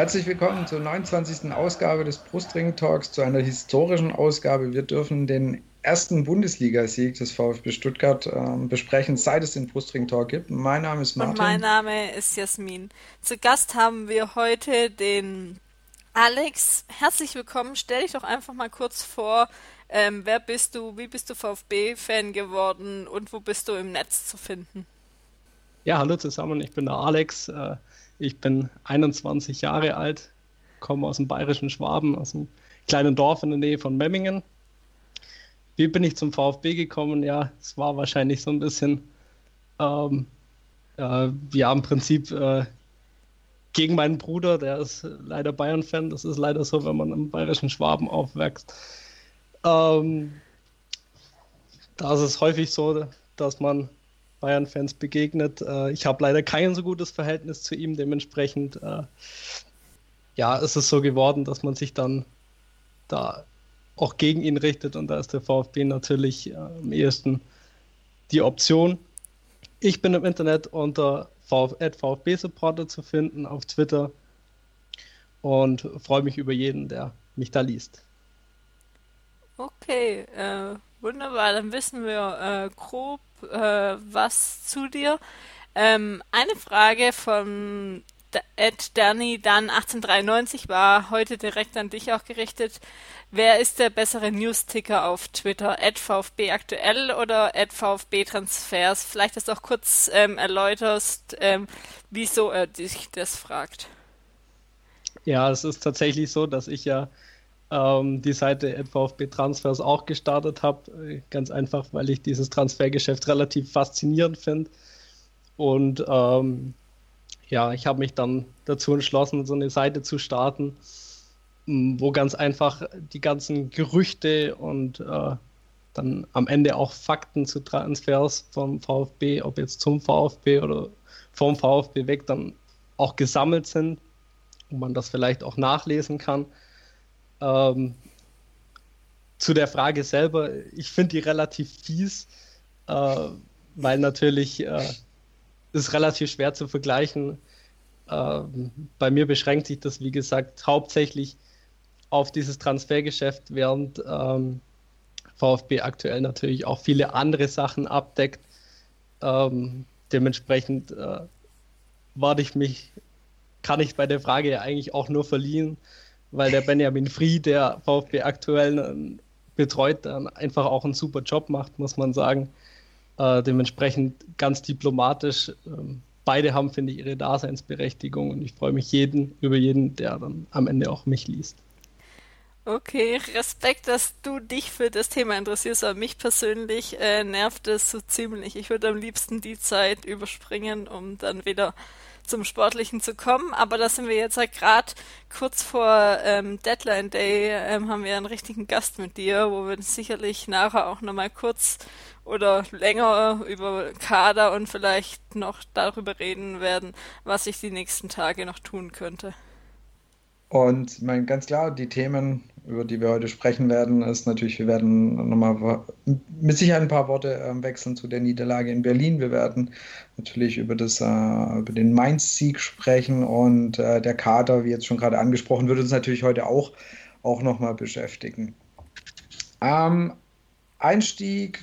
Herzlich willkommen zur 29. Ausgabe des Brustring Talks, zu einer historischen Ausgabe. Wir dürfen den ersten Bundesligasieg des VfB Stuttgart äh, besprechen, seit es den Brustring Talk gibt. Mein Name ist Martin. Und mein Name ist Jasmin. Zu Gast haben wir heute den Alex. Herzlich willkommen. Stell dich doch einfach mal kurz vor. Ähm, wer bist du? Wie bist du VfB-Fan geworden? Und wo bist du im Netz zu finden? Ja, hallo zusammen. Ich bin der Alex. Äh, ich bin 21 Jahre alt, komme aus dem bayerischen Schwaben, aus einem kleinen Dorf in der Nähe von Memmingen. Wie bin ich zum VfB gekommen? Ja, es war wahrscheinlich so ein bisschen, ähm, äh, ja, im Prinzip äh, gegen meinen Bruder, der ist leider Bayern-Fan. Das ist leider so, wenn man im bayerischen Schwaben aufwächst. Ähm, da ist es häufig so, dass man Bayern-Fans begegnet. Äh, ich habe leider kein so gutes Verhältnis zu ihm, dementsprechend äh, ja, ist es so geworden, dass man sich dann da auch gegen ihn richtet und da ist der VfB natürlich äh, am ehesten die Option. Ich bin im Internet unter VfB-Supporter zu finden auf Twitter und freue mich über jeden, der mich da liest. Okay, äh, wunderbar. Dann wissen wir äh, grob äh, was zu dir. Ähm, eine Frage von Ed Danny dann 1893 war heute direkt an dich auch gerichtet. Wer ist der bessere News-Ticker auf Twitter? Ed VfB aktuell oder Ed VfB Transfers? Vielleicht, dass du auch kurz ähm, erläuterst, ähm, wieso er dich das fragt. Ja, es ist tatsächlich so, dass ich ja ähm, die Seite VfB Transfers auch gestartet habe. Ganz einfach, weil ich dieses Transfergeschäft relativ faszinierend finde. Und ähm, ja, ich habe mich dann dazu entschlossen, so eine Seite zu starten, wo ganz einfach die ganzen Gerüchte und äh, dann am Ende auch Fakten zu Transfers vom VfB, ob jetzt zum VfB oder vom VfB weg, dann auch gesammelt sind, wo man das vielleicht auch nachlesen kann. Ähm, zu der Frage selber, ich finde die relativ fies, äh, weil natürlich äh, ist relativ schwer zu vergleichen. Äh, bei mir beschränkt sich das, wie gesagt, hauptsächlich auf dieses Transfergeschäft, während ähm, VfB aktuell natürlich auch viele andere Sachen abdeckt. Ähm, dementsprechend äh, warte ich mich, kann ich bei der Frage ja eigentlich auch nur verlieren, weil der Benjamin Fried, der VfB aktuell ähm, betreut, dann einfach auch einen super Job macht, muss man sagen. Äh, dementsprechend ganz diplomatisch. Ähm, beide haben, finde ich, ihre Daseinsberechtigung und ich freue mich jeden, über jeden, der dann am Ende auch mich liest. Okay, Respekt, dass du dich für das Thema interessierst, aber mich persönlich äh, nervt es so ziemlich. Ich würde am liebsten die Zeit überspringen, um dann wieder zum Sportlichen zu kommen. Aber da sind wir jetzt halt gerade kurz vor ähm, Deadline Day, ähm, haben wir einen richtigen Gast mit dir, wo wir sicherlich nachher auch nochmal kurz oder länger über Kader und vielleicht noch darüber reden werden, was ich die nächsten Tage noch tun könnte. Und mein, ganz klar, die Themen, über die wir heute sprechen werden, ist natürlich, wir werden nochmal mit Sicherheit ein paar Worte äh, wechseln zu der Niederlage in Berlin. Wir werden natürlich über, das, äh, über den Mainz-Sieg sprechen und äh, der Kader, wie jetzt schon gerade angesprochen, wird uns natürlich heute auch, auch nochmal beschäftigen. Ähm, Einstieg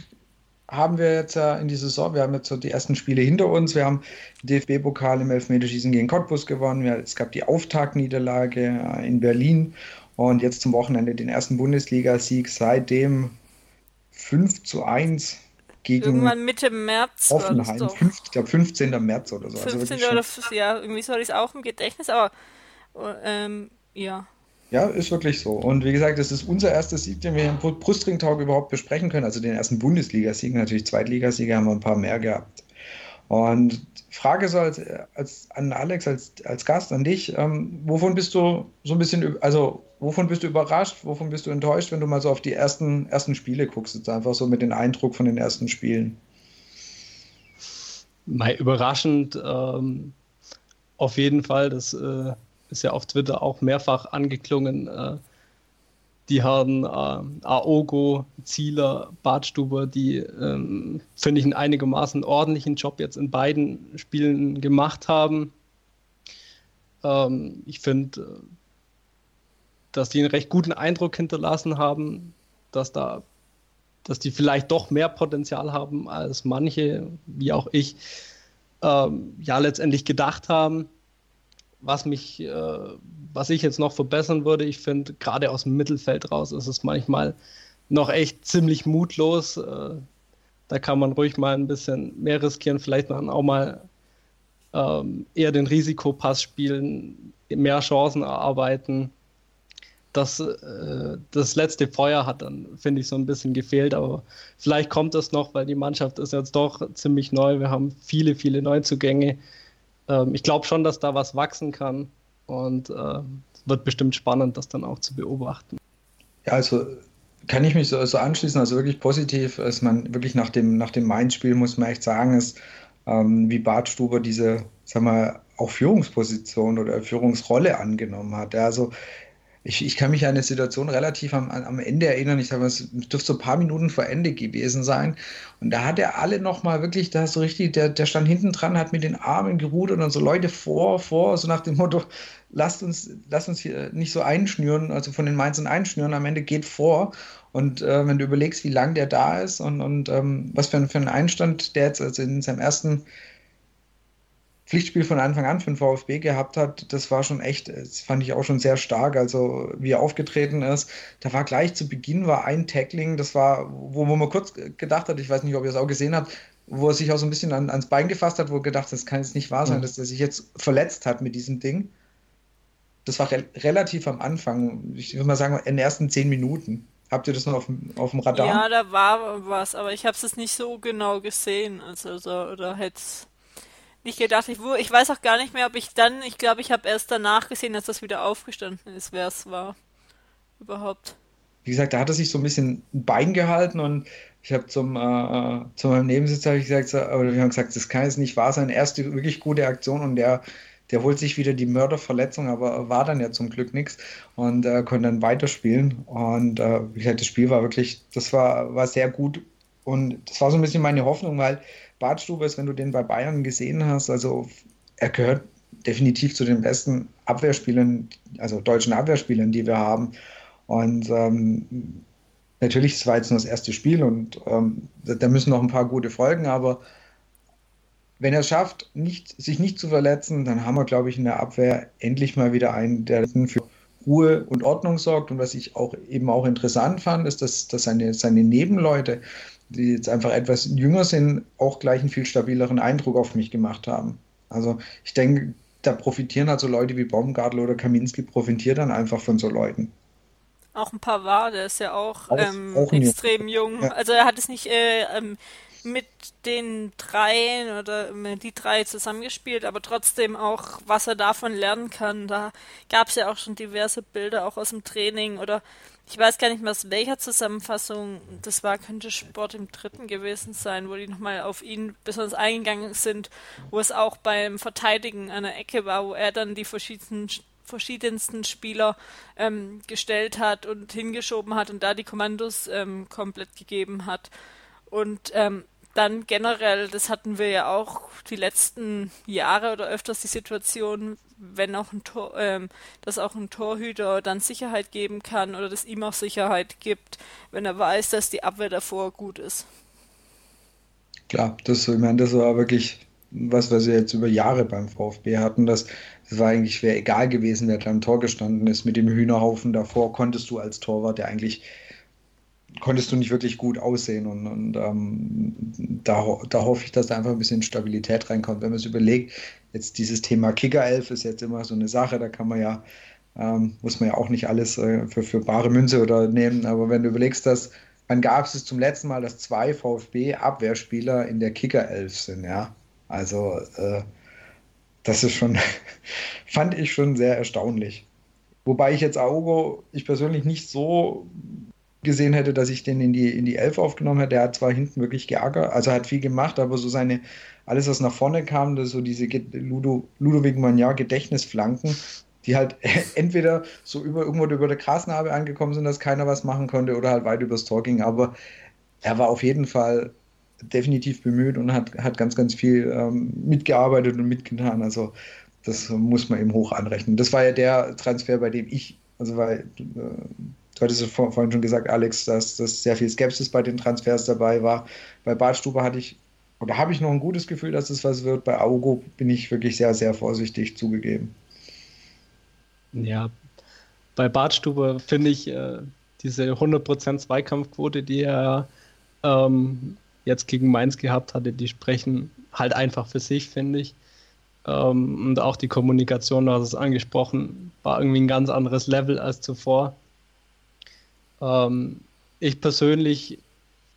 haben wir jetzt äh, in die Saison, wir haben jetzt so die ersten Spiele hinter uns. Wir haben DFB-Pokal im Elfmeterschießen gegen Cottbus gewonnen. Es gab die Auftaktniederlage äh, in Berlin und jetzt zum Wochenende den ersten Bundesligasieg seit dem 5 zu 1 gegen Irgendwann Mitte März. Offenheim. Fünf, ich glaube 15. März oder so. 15. Also oder ja, irgendwie soll ich es auch im Gedächtnis, aber ähm, ja. Ja, ist wirklich so. Und wie gesagt, das ist unser erster Sieg, den wir im Brustringtag überhaupt besprechen können. Also den ersten Bundesligasieg. Natürlich Zweitligasiege haben wir ein paar mehr gehabt. Und Frage so als, als an Alex, als, als Gast, an dich, ähm, wovon bist du so ein bisschen, also wovon bist du überrascht, wovon bist du enttäuscht, wenn du mal so auf die ersten, ersten Spiele guckst, jetzt einfach so mit dem Eindruck von den ersten Spielen? Mal überraschend, ähm, auf jeden Fall, dass äh, ist ja auf Twitter auch mehrfach angeklungen, äh, die Herren äh, Aogo, Zieler, Badstuber, die, ähm, finde ich, einen einigermaßen ordentlichen Job jetzt in beiden Spielen gemacht haben. Ähm, ich finde, äh, dass die einen recht guten Eindruck hinterlassen haben, dass da dass die vielleicht doch mehr Potenzial haben als manche, wie auch ich, ähm, ja letztendlich gedacht haben. Was mich, äh, was ich jetzt noch verbessern würde, ich finde, gerade aus dem Mittelfeld raus ist es manchmal noch echt ziemlich mutlos. Äh, da kann man ruhig mal ein bisschen mehr riskieren, vielleicht dann auch mal ähm, eher den Risikopass spielen, mehr Chancen erarbeiten das, äh, das letzte Feuer hat dann, finde ich, so ein bisschen gefehlt. Aber vielleicht kommt das noch, weil die Mannschaft ist jetzt doch ziemlich neu. Wir haben viele, viele Neuzugänge. Ähm, ich glaube schon, dass da was wachsen kann. Und äh, wird bestimmt spannend, das dann auch zu beobachten. Ja, also kann ich mich so, so anschließen. Also wirklich positiv ist man wirklich nach dem, nach dem Mainz-Spiel, muss man echt sagen, ist, ähm, wie Bart Stuber diese, sag mal, auch Führungsposition oder Führungsrolle angenommen hat. Ja, also ich, ich kann mich an eine Situation relativ am, am Ende erinnern. Ich sage mal, es dürfte so ein paar Minuten vor Ende gewesen sein. Und da hat er alle nochmal wirklich, da so richtig, der, der stand hinten dran, hat mit den Armen gerudert und so Leute vor, vor, so nach dem Motto, lasst uns, lasst uns hier nicht so einschnüren, also von den Mainzern einschnüren, am Ende geht vor. Und äh, wenn du überlegst, wie lang der da ist und, und ähm, was für, für einen Einstand der jetzt also in seinem ersten Pflichtspiel von Anfang an für den VfB gehabt hat, das war schon echt, das fand ich auch schon sehr stark. Also wie er aufgetreten ist, da war gleich zu Beginn war ein Tackling, das war, wo, wo man kurz gedacht hat, ich weiß nicht, ob ihr es auch gesehen habt, wo er sich auch so ein bisschen an, ans Bein gefasst hat, wo er gedacht hat, das kann jetzt nicht wahr sein, mhm. dass er sich jetzt verletzt hat mit diesem Ding. Das war re relativ am Anfang, ich würde mal sagen, in den ersten zehn Minuten. Habt ihr das noch auf, auf dem Radar? Ja, da war was, aber ich habe es nicht so genau gesehen. Also, so, oder hätte nicht gedacht. Ich, ich weiß auch gar nicht mehr, ob ich dann, ich glaube, ich habe erst danach gesehen, dass das wieder aufgestanden ist, wer es war. Überhaupt. Wie gesagt, da hat er sich so ein bisschen ein Bein gehalten und ich habe zum, äh, zu meinem Nebensitzer ich gesagt, oder wir haben gesagt, das kann jetzt nicht wahr sein. Erste wirklich gute Aktion und der, der holt sich wieder die Mörderverletzung, aber war dann ja zum Glück nichts und äh, konnte dann weiterspielen. Und äh, wie gesagt, das Spiel war wirklich, das war, war sehr gut und das war so ein bisschen meine Hoffnung, weil Bartstube ist, wenn du den bei Bayern gesehen hast, also er gehört definitiv zu den besten Abwehrspielern, also deutschen Abwehrspielern, die wir haben. Und ähm, natürlich, es war jetzt nur das erste Spiel und ähm, da müssen noch ein paar gute folgen, aber wenn er es schafft, nicht, sich nicht zu verletzen, dann haben wir, glaube ich, in der Abwehr endlich mal wieder einen, der für Ruhe und Ordnung sorgt. Und was ich auch eben auch interessant fand, ist, dass, dass seine, seine Nebenleute, die jetzt einfach etwas jünger sind, auch gleich einen viel stabileren Eindruck auf mich gemacht haben. Also ich denke, da profitieren halt so Leute wie Baumgartel oder Kaminski, profitieren dann einfach von so Leuten. Auch ein paar war, der ist ja auch, auch, ähm, auch extrem jung. Ja. Also er hat es nicht äh, ähm, mit den dreien oder die drei zusammengespielt, aber trotzdem auch, was er davon lernen kann. Da gab es ja auch schon diverse Bilder, auch aus dem Training oder ich weiß gar nicht mehr aus welcher Zusammenfassung das war, könnte Sport im dritten gewesen sein, wo die nochmal auf ihn besonders eingegangen sind, wo es auch beim Verteidigen einer Ecke war, wo er dann die verschiedenen verschiedensten Spieler ähm, gestellt hat und hingeschoben hat und da die Kommandos ähm, komplett gegeben hat. Und ähm, dann generell, das hatten wir ja auch die letzten Jahre oder öfters die Situation, wenn auch ein Tor, ähm, dass auch ein Torhüter dann Sicherheit geben kann oder dass ihm auch Sicherheit gibt, wenn er weiß, dass die Abwehr davor gut ist. Klar, das, ich meine, das war wirklich was, was wir jetzt über Jahre beim VfB hatten, dass das war eigentlich schwer egal gewesen, wer da am Tor gestanden ist. Mit dem Hühnerhaufen davor konntest du als Torwart ja eigentlich konntest du nicht wirklich gut aussehen. Und, und ähm, da, da hoffe ich, dass da einfach ein bisschen Stabilität reinkommt. Wenn man es überlegt, jetzt dieses Thema Kickerelf ist jetzt immer so eine Sache, da kann man ja, ähm, muss man ja auch nicht alles äh, für, für bare Münze oder nehmen. Aber wenn du überlegst, dass wann gab es zum letzten Mal, dass zwei VfB-Abwehrspieler in der Kickerelf sind, ja. Also äh, das ist schon, fand ich schon sehr erstaunlich. Wobei ich jetzt Augo, ich persönlich nicht so gesehen hätte, dass ich den in die, in die Elf aufgenommen hätte. Der hat zwar hinten wirklich geärgert, also hat viel gemacht, aber so seine, alles was nach vorne kam, das so diese Ludo, Ludovic Magnar Gedächtnisflanken, die halt entweder so über, irgendwo über der Grasnarbe angekommen sind, dass keiner was machen konnte oder halt weit übers Tor ging. Aber er war auf jeden Fall definitiv bemüht und hat, hat ganz, ganz viel ähm, mitgearbeitet und mitgetan. Also das muss man ihm hoch anrechnen. Das war ja der Transfer, bei dem ich, also weil äh, du hattest ja vorhin schon gesagt, Alex, dass, dass sehr viel Skepsis bei den Transfers dabei war. Bei Badstube hatte ich, oder habe ich noch ein gutes Gefühl, dass es was wird. Bei Augo bin ich wirklich sehr, sehr vorsichtig zugegeben. Ja, bei Badstube finde ich äh, diese 100% Zweikampfquote, die er ähm, jetzt gegen Mainz gehabt hatte, die sprechen halt einfach für sich, finde ich. Ähm, und auch die Kommunikation, du hast es angesprochen, war irgendwie ein ganz anderes Level als zuvor. Ähm, ich persönlich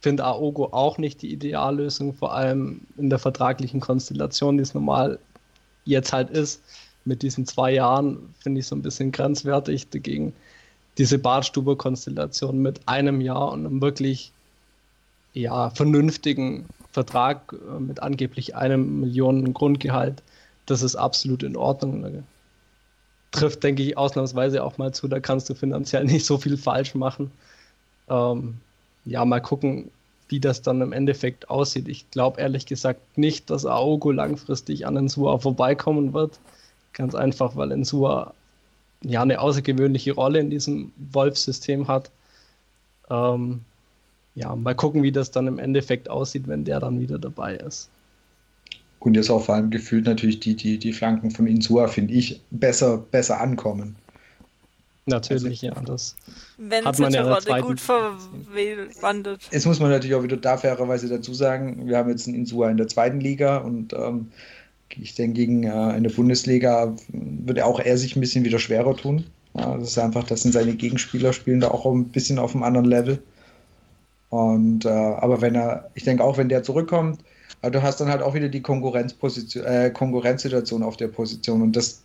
finde Aogo auch nicht die Ideallösung, vor allem in der vertraglichen Konstellation, die es normal jetzt halt ist. Mit diesen zwei Jahren finde ich so ein bisschen grenzwertig dagegen. Diese Bartstuber-Konstellation mit einem Jahr und einem wirklich ja, vernünftigen Vertrag äh, mit angeblich einem Millionen Grundgehalt, das ist absolut in Ordnung. Trifft, denke ich, ausnahmsweise auch mal zu, da kannst du finanziell nicht so viel falsch machen. Ähm, ja, mal gucken, wie das dann im Endeffekt aussieht. Ich glaube ehrlich gesagt nicht, dass Aogo langfristig an Ensua vorbeikommen wird. Ganz einfach, weil Ensua ja eine außergewöhnliche Rolle in diesem Wolf-System hat. Ähm, ja, mal gucken, wie das dann im Endeffekt aussieht, wenn der dann wieder dabei ist. Und jetzt auch vor allem gefühlt natürlich die, die, die Flanken von Insua, finde ich, besser, besser ankommen. Natürlich, also, ja. Das wenn hat man ja Rolle gut verwandelt. Jetzt muss man natürlich auch wieder da fairerweise dazu sagen, wir haben jetzt einen Insua in der zweiten Liga und ähm, ich denke, gegen äh, in der Bundesliga würde auch er sich ein bisschen wieder schwerer tun. Ja, das ist einfach, das sind seine Gegenspieler, spielen da auch ein bisschen auf einem anderen Level. Und äh, aber wenn er, ich denke auch, wenn der zurückkommt, aber du hast dann halt auch wieder die Konkurrenzposition, äh, Konkurrenzsituation auf der Position. Und das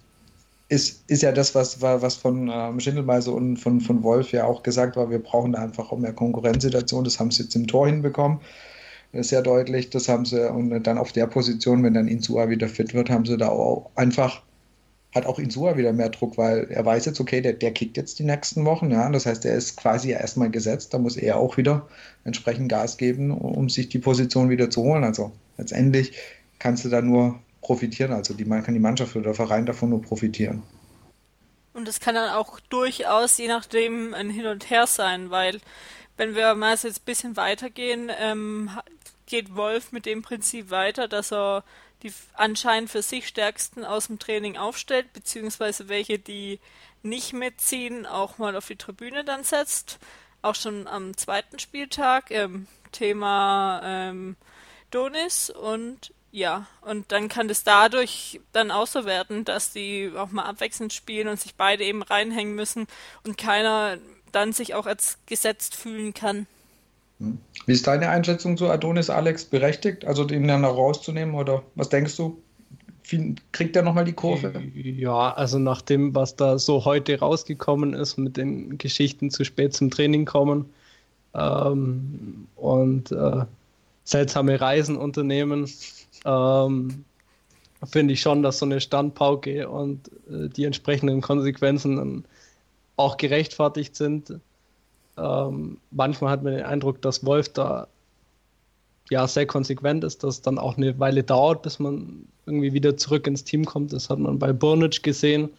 ist, ist ja das, was, was von ähm, Schindelmeiser und von, von Wolf ja auch gesagt war. Wir brauchen da einfach auch mehr Konkurrenzsituation. Das haben sie jetzt im Tor hinbekommen. Sehr deutlich. Das haben sie, und dann auf der Position, wenn dann Insua wieder fit wird, haben sie da auch einfach hat auch Insua wieder mehr Druck, weil er weiß jetzt, okay, der, der kickt jetzt die nächsten Wochen, ja, das heißt, er ist quasi erstmal gesetzt, da muss er auch wieder entsprechend Gas geben, um sich die Position wieder zu holen. Also letztendlich kannst du da nur profitieren, also die, kann die Mannschaft oder der Verein davon nur profitieren. Und es kann dann auch durchaus, je nachdem, ein Hin und Her sein, weil wenn wir mal jetzt ein bisschen weitergehen, ähm, geht Wolf mit dem Prinzip weiter, dass er die anscheinend für sich stärksten aus dem Training aufstellt, beziehungsweise welche, die nicht mitziehen, auch mal auf die Tribüne dann setzt. Auch schon am zweiten Spieltag, ähm, Thema ähm, Donis und ja, und dann kann es dadurch dann auch so werden, dass die auch mal abwechselnd spielen und sich beide eben reinhängen müssen und keiner dann sich auch als gesetzt fühlen kann. Hm. Wie ist deine Einschätzung zu Adonis, Alex? Berechtigt, also den dann noch rauszunehmen oder was denkst du? Kriegt er nochmal die Kurve? Ja, also nach dem, was da so heute rausgekommen ist, mit den Geschichten zu spät zum Training kommen ähm, und äh, seltsame Reisen unternehmen, ähm, finde ich schon, dass so eine Standpauke und äh, die entsprechenden Konsequenzen auch gerechtfertigt sind. Ähm, manchmal hat man den Eindruck, dass Wolf da ja sehr konsequent ist, dass es dann auch eine Weile dauert, bis man irgendwie wieder zurück ins Team kommt. Das hat man bei Burnic gesehen,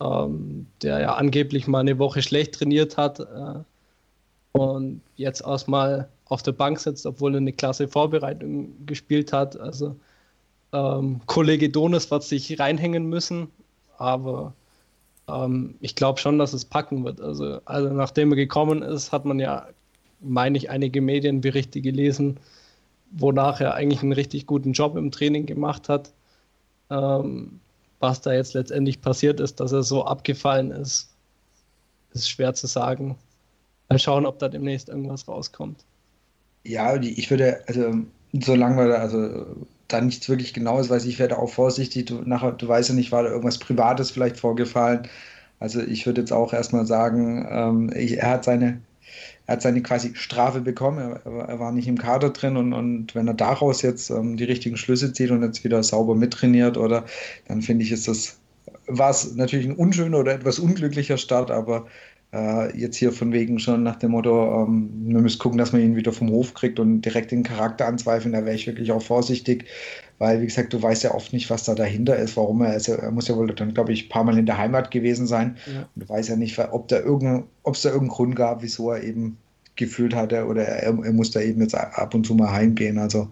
ähm, der ja angeblich mal eine Woche schlecht trainiert hat äh, und jetzt erstmal auf der Bank sitzt, obwohl er eine klasse Vorbereitung gespielt hat. Also ähm, Kollege Donis wird sich reinhängen müssen, aber ähm, ich glaube schon, dass es packen wird. Also, also nachdem er gekommen ist, hat man ja, meine ich, einige Medienberichte gelesen, wonach er eigentlich einen richtig guten Job im Training gemacht hat. Ähm, was da jetzt letztendlich passiert ist, dass er so abgefallen ist, ist schwer zu sagen. Mal schauen, ob da demnächst irgendwas rauskommt. Ja, ich würde, also solange wir da, also da nichts wirklich Genaues weiß, ich werde auch vorsichtig. Du, nachher, du weißt ja nicht, war da irgendwas Privates vielleicht vorgefallen. Also ich würde jetzt auch erstmal sagen, ähm, ich, er hat seine, er hat seine quasi Strafe bekommen, er, er war nicht im Kader drin und, und wenn er daraus jetzt ähm, die richtigen Schlüsse zieht und jetzt wieder sauber mittrainiert, oder dann finde ich, ist das war es natürlich ein unschöner oder etwas unglücklicher Start, aber äh, jetzt hier von wegen schon nach dem Motto, ähm, wir müssen gucken, dass man ihn wieder vom Hof kriegt und direkt den Charakter anzweifeln, da wäre ich wirklich auch vorsichtig, weil, wie gesagt, du weißt ja oft nicht, was da dahinter ist, warum er ist. Er muss ja wohl dann, glaube ich, ein paar Mal in der Heimat gewesen sein. Ja. Und du weißt ja nicht, ob da irgendein, ob es da irgendeinen Grund gab, wieso er eben gefühlt hatte oder er, er muss da eben jetzt ab und zu mal heimgehen. Also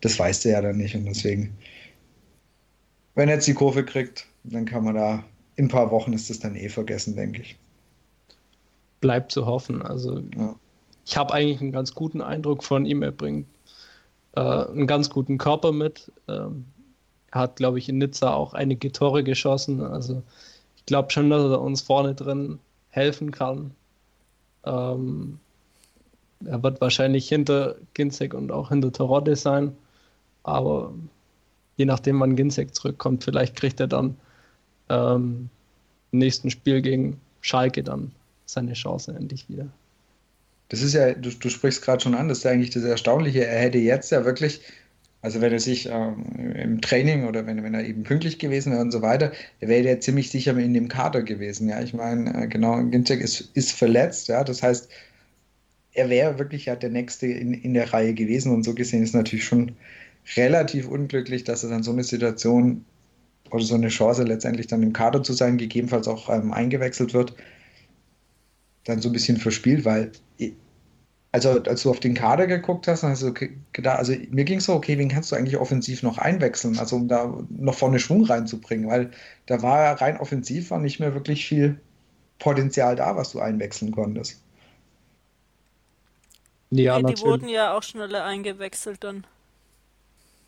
das weißt du ja dann nicht und deswegen, wenn er jetzt die Kurve kriegt, dann kann man da in ein paar Wochen ist das dann eh vergessen, denke ich. Bleibt zu hoffen. Also ja. ich habe eigentlich einen ganz guten Eindruck von ihm. Er bringt äh, einen ganz guten Körper mit. Ähm, er hat, glaube ich, in Nizza auch einige Tore geschossen. Also ich glaube schon, dass er uns vorne drin helfen kann. Ähm, er wird wahrscheinlich hinter Ginzek und auch hinter Terodde sein. Aber je nachdem, wann Ginzek zurückkommt, vielleicht kriegt er dann ähm, im nächsten Spiel gegen Schalke dann seine Chance endlich wieder. Das ist ja, du, du sprichst gerade schon an, das ist ja eigentlich das Erstaunliche. Er hätte jetzt ja wirklich, also wenn er sich ähm, im Training oder wenn, wenn er eben pünktlich gewesen wäre und so weiter, er wäre ja ziemlich sicher in dem Kader gewesen. Ja, ich meine, äh, genau, Ginzek ist, ist verletzt, ja, das heißt, er wäre wirklich ja der Nächste in, in der Reihe gewesen und so gesehen ist natürlich schon relativ unglücklich, dass er dann so eine Situation oder so eine Chance letztendlich dann im Kader zu sein, gegebenenfalls auch ähm, eingewechselt wird, dann so ein bisschen verspielt, weil also als du auf den Kader geguckt hast, hast du gedacht, also mir ging es so, okay, wen kannst du eigentlich offensiv noch einwechseln, also um da noch vorne Schwung reinzubringen, weil da war rein offensiv war nicht mehr wirklich viel Potenzial da, was du einwechseln konntest. Ja, nee, die wurden ja auch schneller eingewechselt dann.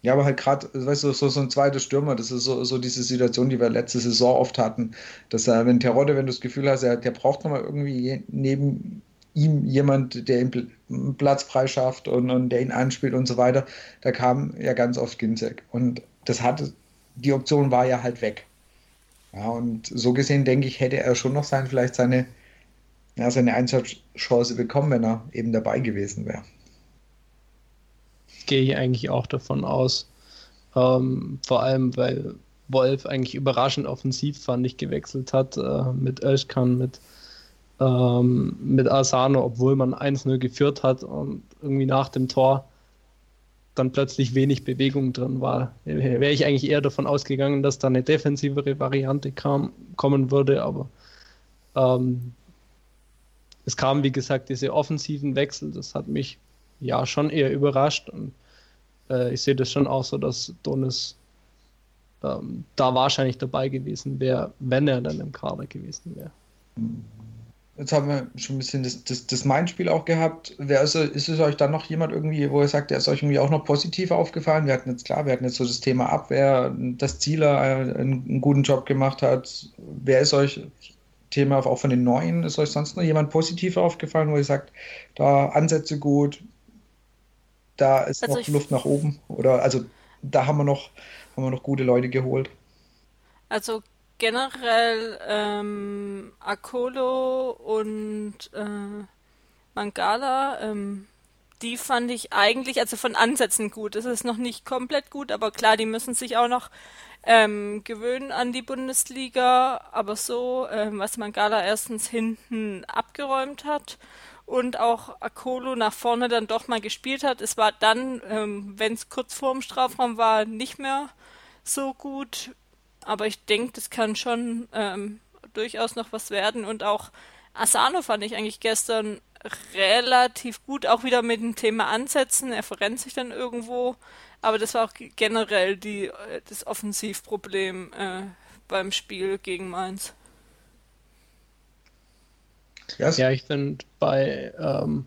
Ja, aber halt gerade, weißt du, so, so ein zweiter Stürmer, das ist so, so diese Situation, die wir letzte Saison oft hatten, dass er, wenn Terodde, wenn du das Gefühl hast, er, der braucht nochmal irgendwie neben ihm jemand, der ihm Platz frei schafft und, und der ihn anspielt und so weiter, da kam ja ganz oft Ginzek. Und das hatte, die Option war ja halt weg. Ja, und so gesehen, denke ich, hätte er schon noch sein, vielleicht seine, ja, seine Einsatzchance bekommen, wenn er eben dabei gewesen wäre gehe ich eigentlich auch davon aus. Ähm, vor allem, weil Wolf eigentlich überraschend offensiv, fand ich, gewechselt hat äh, mit Özkan, mit, ähm, mit Asano, obwohl man 1-0 geführt hat und irgendwie nach dem Tor dann plötzlich wenig Bewegung drin war. Wäre ich eigentlich eher davon ausgegangen, dass da eine defensivere Variante kam, kommen würde, aber ähm, es kam, wie gesagt, diese offensiven Wechsel, das hat mich ja schon eher überrascht. Und äh, ich sehe das schon auch so, dass Donis ähm, da wahrscheinlich dabei gewesen wäre, wenn er dann im Kader gewesen wäre. Jetzt haben wir schon ein bisschen das, das, das Main-Spiel auch gehabt. Wer ist, ist es euch dann noch jemand irgendwie, wo ihr sagt, der ist euch irgendwie auch noch positiv aufgefallen? Wir hatten jetzt klar, wir hatten jetzt so das Thema Abwehr, dass Zieler einen, einen guten Job gemacht hat. Wer ist euch Thema auch von den Neuen, ist euch sonst noch jemand positiv aufgefallen, wo ihr sagt, da Ansätze gut, da ist also noch Luft nach oben. Oder also da haben wir noch, haben wir noch gute Leute geholt. Also generell ähm, Akolo und äh, Mangala, ähm, die fand ich eigentlich, also von Ansätzen gut. Es ist noch nicht komplett gut, aber klar, die müssen sich auch noch ähm, gewöhnen an die Bundesliga. Aber so, ähm, was Mangala erstens hinten abgeräumt hat und auch Akolo nach vorne dann doch mal gespielt hat. Es war dann, ähm, wenn es kurz vorm Strafraum war, nicht mehr so gut. Aber ich denke, das kann schon ähm, durchaus noch was werden. Und auch Asano fand ich eigentlich gestern relativ gut, auch wieder mit dem Thema Ansätzen. Er verrennt sich dann irgendwo. Aber das war auch generell die, äh, das Offensivproblem äh, beim Spiel gegen Mainz. Yes. Ja, ich finde, bei ähm,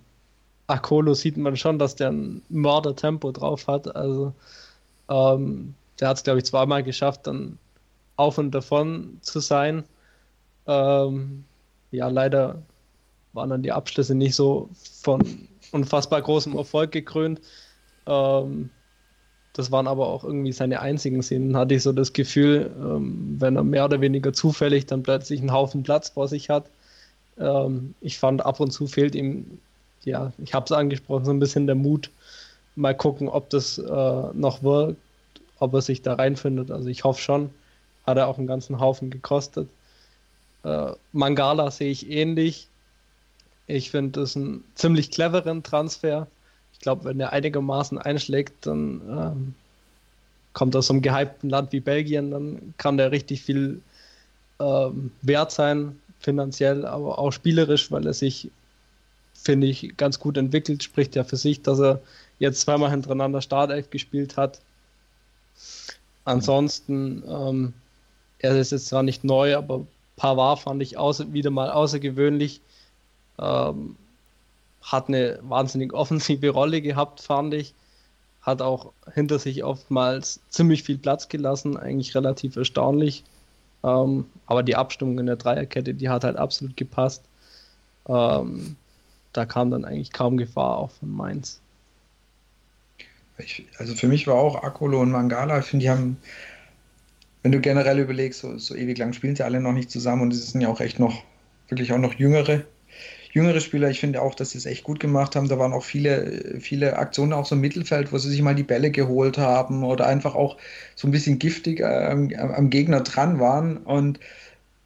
Akolo sieht man schon, dass der ein Mördertempo drauf hat. Also, ähm, der hat es, glaube ich, zweimal geschafft, dann auf und davon zu sein. Ähm, ja, leider waren dann die Abschlüsse nicht so von unfassbar großem Erfolg gekrönt. Ähm, das waren aber auch irgendwie seine einzigen Szenen, hatte ich so das Gefühl, ähm, wenn er mehr oder weniger zufällig dann plötzlich einen Haufen Platz vor sich hat, ähm, ich fand, ab und zu fehlt ihm, ja, ich habe es angesprochen, so ein bisschen der Mut. Mal gucken, ob das äh, noch wirkt, ob er sich da reinfindet. Also ich hoffe schon. hat er auch einen ganzen Haufen gekostet. Äh, Mangala sehe ich ähnlich. Ich finde das einen ziemlich cleveren Transfer. Ich glaube, wenn er einigermaßen einschlägt, dann ähm, kommt aus einem gehypten Land wie Belgien, dann kann der richtig viel ähm, wert sein, finanziell, aber auch spielerisch, weil er sich, finde ich, ganz gut entwickelt. Spricht ja für sich, dass er jetzt zweimal hintereinander Startelf gespielt hat. Ansonsten, ähm, er ist jetzt zwar nicht neu, aber Pavard fand ich außer, wieder mal außergewöhnlich. Ähm, hat eine wahnsinnig offensive Rolle gehabt, fand ich. Hat auch hinter sich oftmals ziemlich viel Platz gelassen, eigentlich relativ erstaunlich. Ähm, aber die Abstimmung in der Dreierkette, die hat halt absolut gepasst. Ähm, da kam dann eigentlich kaum Gefahr auch von Mainz. Ich, also für mich war auch Akolo und Mangala, ich finde, die haben, wenn du generell überlegst, so, so ewig lang spielen sie alle noch nicht zusammen und es sind ja auch echt noch, wirklich auch noch jüngere jüngere Spieler. Ich finde auch, dass sie es echt gut gemacht haben. Da waren auch viele, viele Aktionen auch so im Mittelfeld, wo sie sich mal die Bälle geholt haben oder einfach auch so ein bisschen giftig ähm, am Gegner dran waren. Und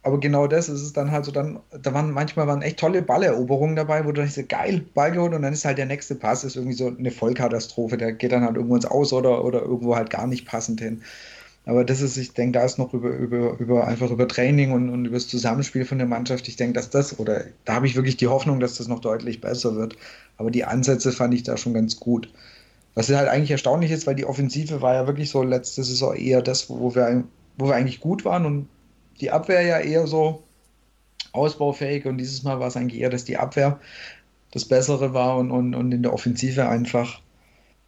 aber genau das ist es dann halt so, dann, da waren manchmal waren echt tolle Balleroberungen dabei, wo du denkst, geil, Ball geholt und dann ist halt der nächste Pass, ist irgendwie so eine Vollkatastrophe, der geht dann halt irgendwo ins Aus oder, oder irgendwo halt gar nicht passend hin. Aber das ist, ich denke, da ist noch über, über, über einfach über Training und, und über das Zusammenspiel von der Mannschaft. Ich denke, dass das, oder da habe ich wirklich die Hoffnung, dass das noch deutlich besser wird. Aber die Ansätze fand ich da schon ganz gut. Was halt eigentlich erstaunlich ist, weil die Offensive war ja wirklich so letzte Saison eher das, wo wir, wo wir eigentlich gut waren und die Abwehr ja eher so ausbaufähig und dieses Mal war es eigentlich eher, dass die Abwehr das Bessere war und, und, und in der Offensive einfach,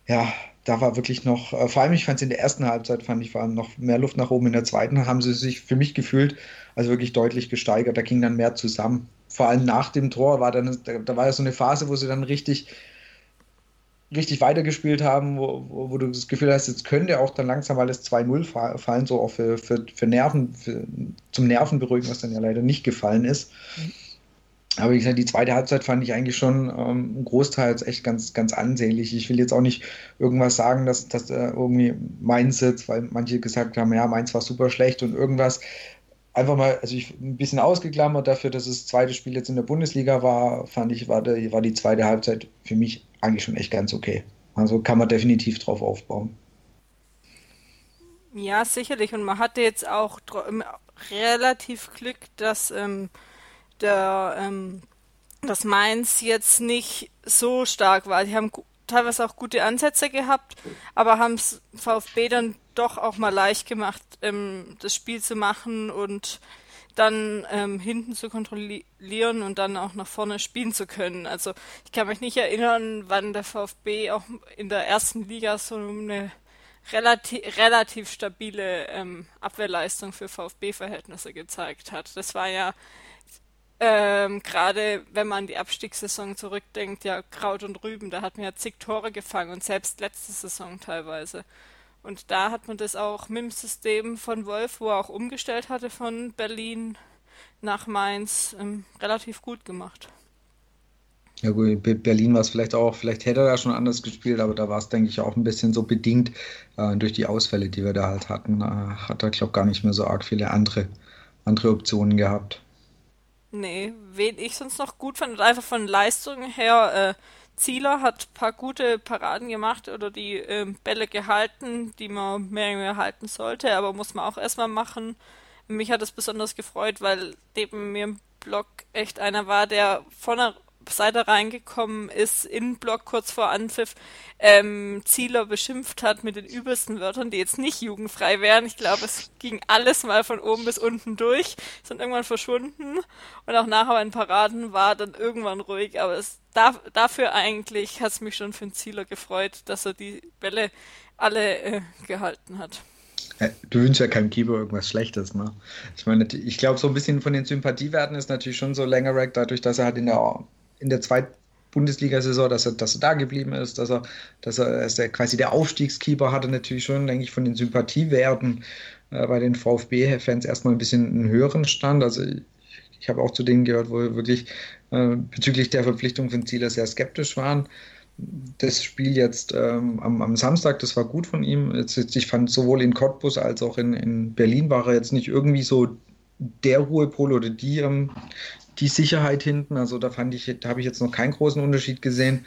ja, da war wirklich noch, äh, vor allem ich fand es in der ersten Halbzeit, fand ich, war noch mehr Luft nach oben. In der zweiten haben sie sich für mich gefühlt, also wirklich deutlich gesteigert. Da ging dann mehr zusammen. Vor allem nach dem Tor war dann, da, da war ja so eine Phase, wo sie dann richtig, richtig weitergespielt haben, wo, wo, wo, du das Gefühl hast, jetzt könnte auch dann langsam alles 2-0 fallen, so auch für, für, für Nerven, für, zum Nervenberuhigen, was dann ja leider nicht gefallen ist. Mhm. Aber wie gesagt, die zweite Halbzeit fand ich eigentlich schon ähm, großteils echt ganz, ganz ansehnlich. Ich will jetzt auch nicht irgendwas sagen, dass, dass äh, irgendwie Mainz sitzt, weil manche gesagt haben, ja, Mainz war super schlecht und irgendwas. Einfach mal, also ich ein bisschen ausgeklammert dafür, dass das zweite Spiel jetzt in der Bundesliga war, fand ich, war, der, war die zweite Halbzeit für mich eigentlich schon echt ganz okay. Also kann man definitiv drauf aufbauen. Ja, sicherlich. Und man hatte jetzt auch relativ Glück, dass ähm, der, ähm, dass Mainz jetzt nicht so stark war. Die haben teilweise auch gute Ansätze gehabt, aber haben es VfB dann doch auch mal leicht gemacht, ähm, das Spiel zu machen und dann ähm, hinten zu kontrollieren und dann auch nach vorne spielen zu können. Also ich kann mich nicht erinnern, wann der VfB auch in der ersten Liga so eine relativ, relativ stabile ähm, Abwehrleistung für VfB-Verhältnisse gezeigt hat. Das war ja ähm, Gerade wenn man die Abstiegssaison zurückdenkt, ja, Kraut und Rüben, da hat man ja zig Tore gefangen und selbst letzte Saison teilweise. Und da hat man das auch mit dem System von Wolf, wo er auch umgestellt hatte von Berlin nach Mainz, ähm, relativ gut gemacht. Ja gut, Berlin war es vielleicht auch, vielleicht hätte er da schon anders gespielt, aber da war es, denke ich, auch ein bisschen so bedingt äh, durch die Ausfälle, die wir da halt hatten. Äh, hat er, glaube ich, gar nicht mehr so arg viele andere, andere Optionen gehabt. Nee, wen ich sonst noch gut fand, einfach von Leistungen her, äh, Zieler hat ein paar gute Paraden gemacht oder die äh, Bälle gehalten, die man mehr, mehr halten sollte, aber muss man auch erstmal machen. Mich hat es besonders gefreut, weil neben mir im Blog echt einer war, der von der Seite reingekommen ist, in Block kurz vor Anpfiff, ähm, Zieler beschimpft hat mit den übelsten Wörtern, die jetzt nicht jugendfrei wären. Ich glaube, es ging alles mal von oben bis unten durch, sind irgendwann verschwunden und auch nachher den Paraden war dann irgendwann ruhig, aber es, da, dafür eigentlich hat es mich schon für den Zieler gefreut, dass er die Bälle alle äh, gehalten hat. Äh, du wünschst ja keinem Keeper irgendwas Schlechtes, ne? Ich meine, ich glaube, so ein bisschen von den Sympathiewerten ist natürlich schon so länger dadurch, dass er halt in der in der zweiten Bundesliga-Saison, dass er, dass er da geblieben ist, dass er, dass er, dass er quasi der Aufstiegskeeper hatte, natürlich schon, denke ich, von den Sympathiewerten äh, bei den VfB-Fans erstmal ein bisschen einen höheren Stand. Also ich, ich habe auch zu denen gehört, wo wir wirklich äh, bezüglich der Verpflichtung von Zieler sehr skeptisch waren. das Spiel jetzt ähm, am, am, Samstag, das war gut von ihm. Jetzt, ich fand sowohl in Cottbus als auch in, in Berlin war er jetzt nicht irgendwie so der Ruhepol oder die, ähm, die Sicherheit hinten. Also da fand ich, da habe ich jetzt noch keinen großen Unterschied gesehen.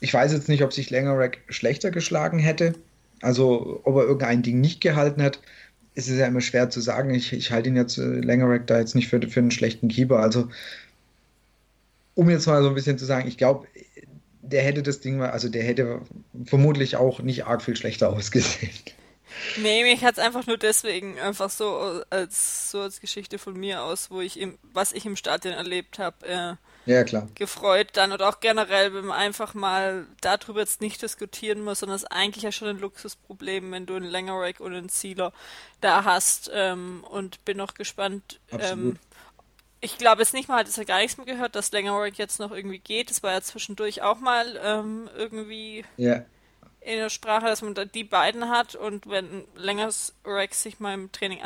Ich weiß jetzt nicht, ob sich Langerack schlechter geschlagen hätte. Also ob er irgendein Ding nicht gehalten hat, ist es ja immer schwer zu sagen. Ich, ich halte ihn jetzt äh, Langerack da jetzt nicht für, für einen schlechten Keeper. Also um jetzt mal so ein bisschen zu sagen, ich glaube, der hätte das Ding mal, also der hätte vermutlich auch nicht arg viel schlechter ausgesehen. Nee, mich hat es einfach nur deswegen einfach so als so als Geschichte von mir aus, wo ich im, was ich im Stadion erlebt habe, äh, ja, klar. gefreut dann oder auch generell, wenn man einfach mal darüber jetzt nicht diskutieren muss, sondern es ist eigentlich ja schon ein Luxusproblem, wenn du einen Langerack und einen Sealer da hast ähm, und bin noch gespannt, ähm, ich glaube jetzt nicht mal, hat es ja gar nichts mehr gehört, dass Langerack jetzt noch irgendwie geht. Das war ja zwischendurch auch mal ähm, irgendwie yeah. In der Sprache, dass man da die beiden hat und wenn Langerack sich mal im Training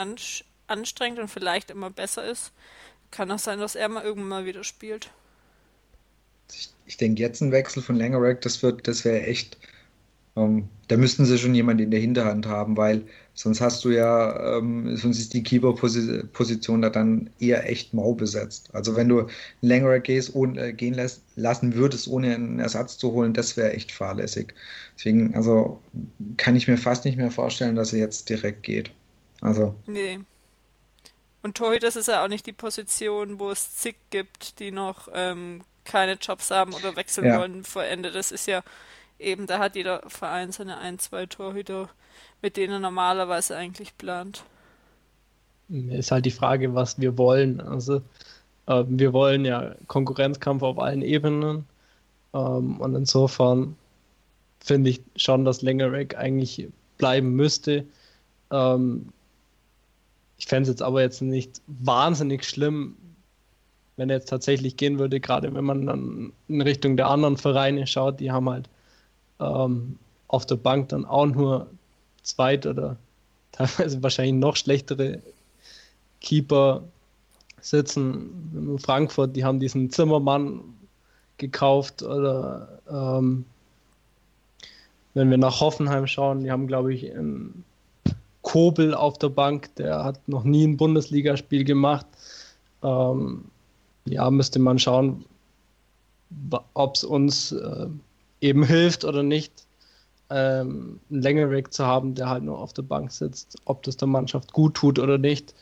anstrengt und vielleicht immer besser ist, kann auch sein, dass er mal irgendwann mal wieder spielt. Ich, ich denke, jetzt ein Wechsel von Langerack, das wird, das wäre echt ähm, da müssten sie schon jemanden in der Hinterhand haben, weil sonst hast du ja, ähm, sonst ist die Keeper-Position da dann eher echt mau besetzt. Also wenn du längere gehst, ohne, äh, gehen lässt, lassen würdest, ohne einen Ersatz zu holen, das wäre echt fahrlässig. Deswegen, also kann ich mir fast nicht mehr vorstellen, dass er jetzt direkt geht. Also. Nee. Und Torhüter ist ja auch nicht die Position, wo es zig gibt, die noch ähm, keine Jobs haben oder wechseln ja. wollen vor Ende. Das ist ja eben, da hat jeder Verein seine ein, zwei Torhüter, mit denen er normalerweise eigentlich plant. Ist halt die Frage, was wir wollen. Also äh, wir wollen ja Konkurrenzkampf auf allen Ebenen. Ähm, und insofern finde ich schon, dass Langerack eigentlich bleiben müsste. Ähm, ich fände es jetzt aber jetzt nicht wahnsinnig schlimm, wenn er jetzt tatsächlich gehen würde, gerade wenn man dann in Richtung der anderen Vereine schaut, die haben halt ähm, auf der Bank dann auch nur zweit oder teilweise wahrscheinlich noch schlechtere Keeper sitzen. Frankfurt, die haben diesen Zimmermann gekauft oder ähm, wenn wir nach Hoffenheim schauen, die haben, glaube ich, einen Kobel auf der Bank, der hat noch nie ein Bundesligaspiel gemacht. Ähm, ja, müsste man schauen, ob es uns äh, eben hilft oder nicht, ähm, einen Längerick zu haben, der halt nur auf der Bank sitzt, ob das der Mannschaft gut tut oder nicht.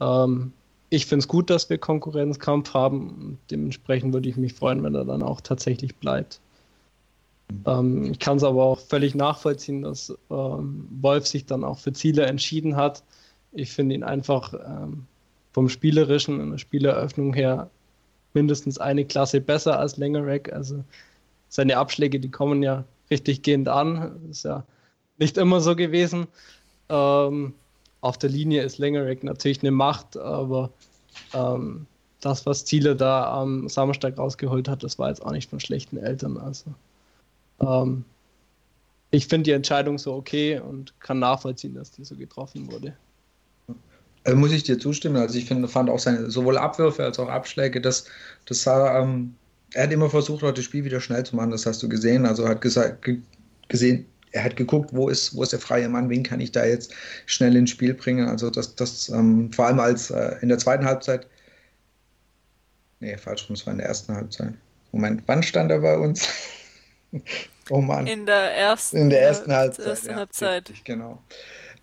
Ähm, ich finde es gut, dass wir Konkurrenzkampf haben. Dementsprechend würde ich mich freuen, wenn er dann auch tatsächlich bleibt. Ähm, ich kann es aber auch völlig nachvollziehen, dass ähm, Wolf sich dann auch für Ziele entschieden hat. Ich finde ihn einfach ähm, vom Spielerischen und der Spieleröffnung her mindestens eine Klasse besser als Längerack. Also seine Abschläge, die kommen ja richtig gehend an. Ist ja nicht immer so gewesen. Ähm, auf der Linie ist Langerack natürlich eine Macht, aber ähm, das, was Ziele da am Samstag rausgeholt hat, das war jetzt auch nicht von schlechten Eltern. Also ähm, ich finde die Entscheidung so okay und kann nachvollziehen, dass die so getroffen wurde. Also muss ich dir zustimmen. Also ich finde, fand auch seine sowohl Abwürfe als auch Abschläge, das, das sah ähm, er hat immer versucht, das Spiel wieder schnell zu machen, das hast du gesehen. Also hat gesagt, gesehen, er hat geguckt, wo ist, wo ist der freie Mann, wen kann ich da jetzt schnell ins Spiel bringen. Also das, das ähm, vor allem als äh, in der zweiten Halbzeit, nee, falsch, das war in der ersten Halbzeit. Moment, wann stand er bei uns? oh Mann. In der ersten, in der ersten Halbzeit. Ersten Halbzeit. Richtig, genau.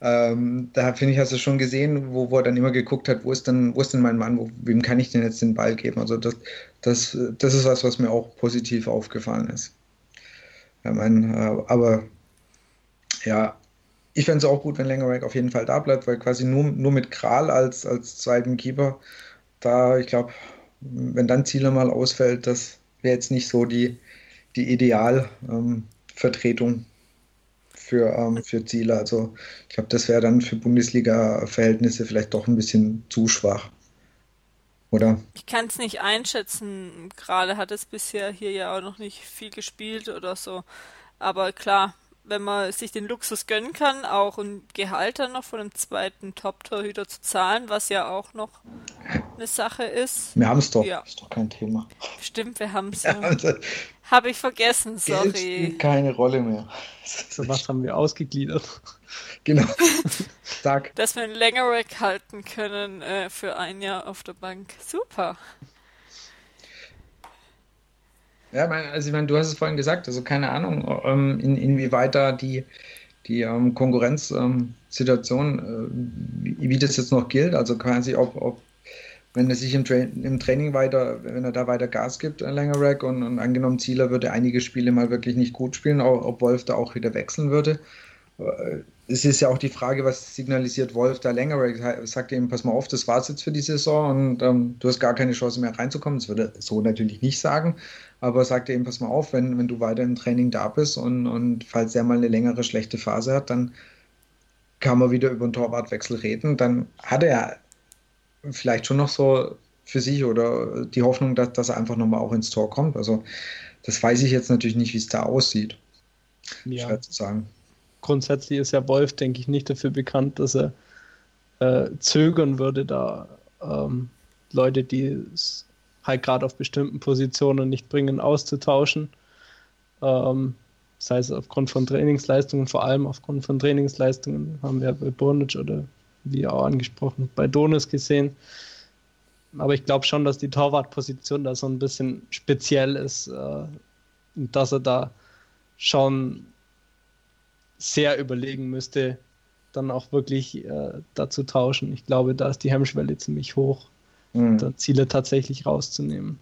Ähm, da finde ich, hast du schon gesehen, wo, wo er dann immer geguckt hat, wo ist denn, wo ist denn mein Mann, wo, wem kann ich denn jetzt den Ball geben? Also das, das, das ist was, was mir auch positiv aufgefallen ist. Ja, mein, äh, aber ja, ich fände es auch gut, wenn Langerack auf jeden Fall da bleibt, weil quasi nur, nur mit Kral als, als zweiten Keeper, da, ich glaube, wenn dann Ziele mal ausfällt, das wäre jetzt nicht so die, die Idealvertretung. Ähm, für, ähm, für Ziele. Also ich glaube, das wäre dann für Bundesliga-Verhältnisse vielleicht doch ein bisschen zu schwach. Oder? Ich kann es nicht einschätzen. Gerade hat es bisher hier ja auch noch nicht viel gespielt oder so. Aber klar, wenn man sich den Luxus gönnen kann, auch ein Gehalt dann noch von einem zweiten Top-Torhüter zu zahlen, was ja auch noch eine Sache ist. Wir haben es doch, ja. ist doch kein Thema. Stimmt, wir haben es. Ja, also, Habe ich vergessen, sorry. Geld spielt keine Rolle mehr. So was haben wir ausgegliedert? Genau. Sag. Dass wir einen Langerack halten können äh, für ein Jahr auf der Bank. Super. Ja, also ich meine, du hast es vorhin gesagt, also keine Ahnung, ähm, in, inwieweit da die, die ähm, Konkurrenzsituation, ähm, äh, wie, das jetzt noch gilt, also quasi ob, ob wenn er sich im, Tra im, Training weiter, wenn er da weiter Gas gibt, ein länger Rack und, und angenommen Zieler würde einige Spiele mal wirklich nicht gut spielen, auch, ob Wolf da auch wieder wechseln würde. Es ist ja auch die Frage, was signalisiert Wolf da länger? Er sagt ihm, pass mal auf, das war's jetzt für die Saison und ähm, du hast gar keine Chance mehr reinzukommen. Das würde er so natürlich nicht sagen, aber sagt er ihm, pass mal auf, wenn, wenn du weiter im Training da bist und, und falls er mal eine längere schlechte Phase hat, dann kann man wieder über einen Torwartwechsel reden. Dann hat er vielleicht schon noch so für sich oder die Hoffnung, dass, dass er einfach nochmal auch ins Tor kommt. Also das weiß ich jetzt natürlich nicht, wie es da aussieht. Ja. Schwer zu sagen grundsätzlich ist ja Wolf, denke ich, nicht dafür bekannt, dass er äh, zögern würde, da ähm, Leute, die es halt gerade auf bestimmten Positionen nicht bringen, auszutauschen. Ähm, sei es aufgrund von Trainingsleistungen, vor allem aufgrund von Trainingsleistungen, haben wir bei Burnic oder wie auch angesprochen, bei Donis gesehen. Aber ich glaube schon, dass die Torwartposition da so ein bisschen speziell ist äh, und dass er da schon sehr überlegen müsste, dann auch wirklich äh, dazu tauschen. Ich glaube, da ist die Hemmschwelle ziemlich hoch, mhm. da Ziele tatsächlich rauszunehmen.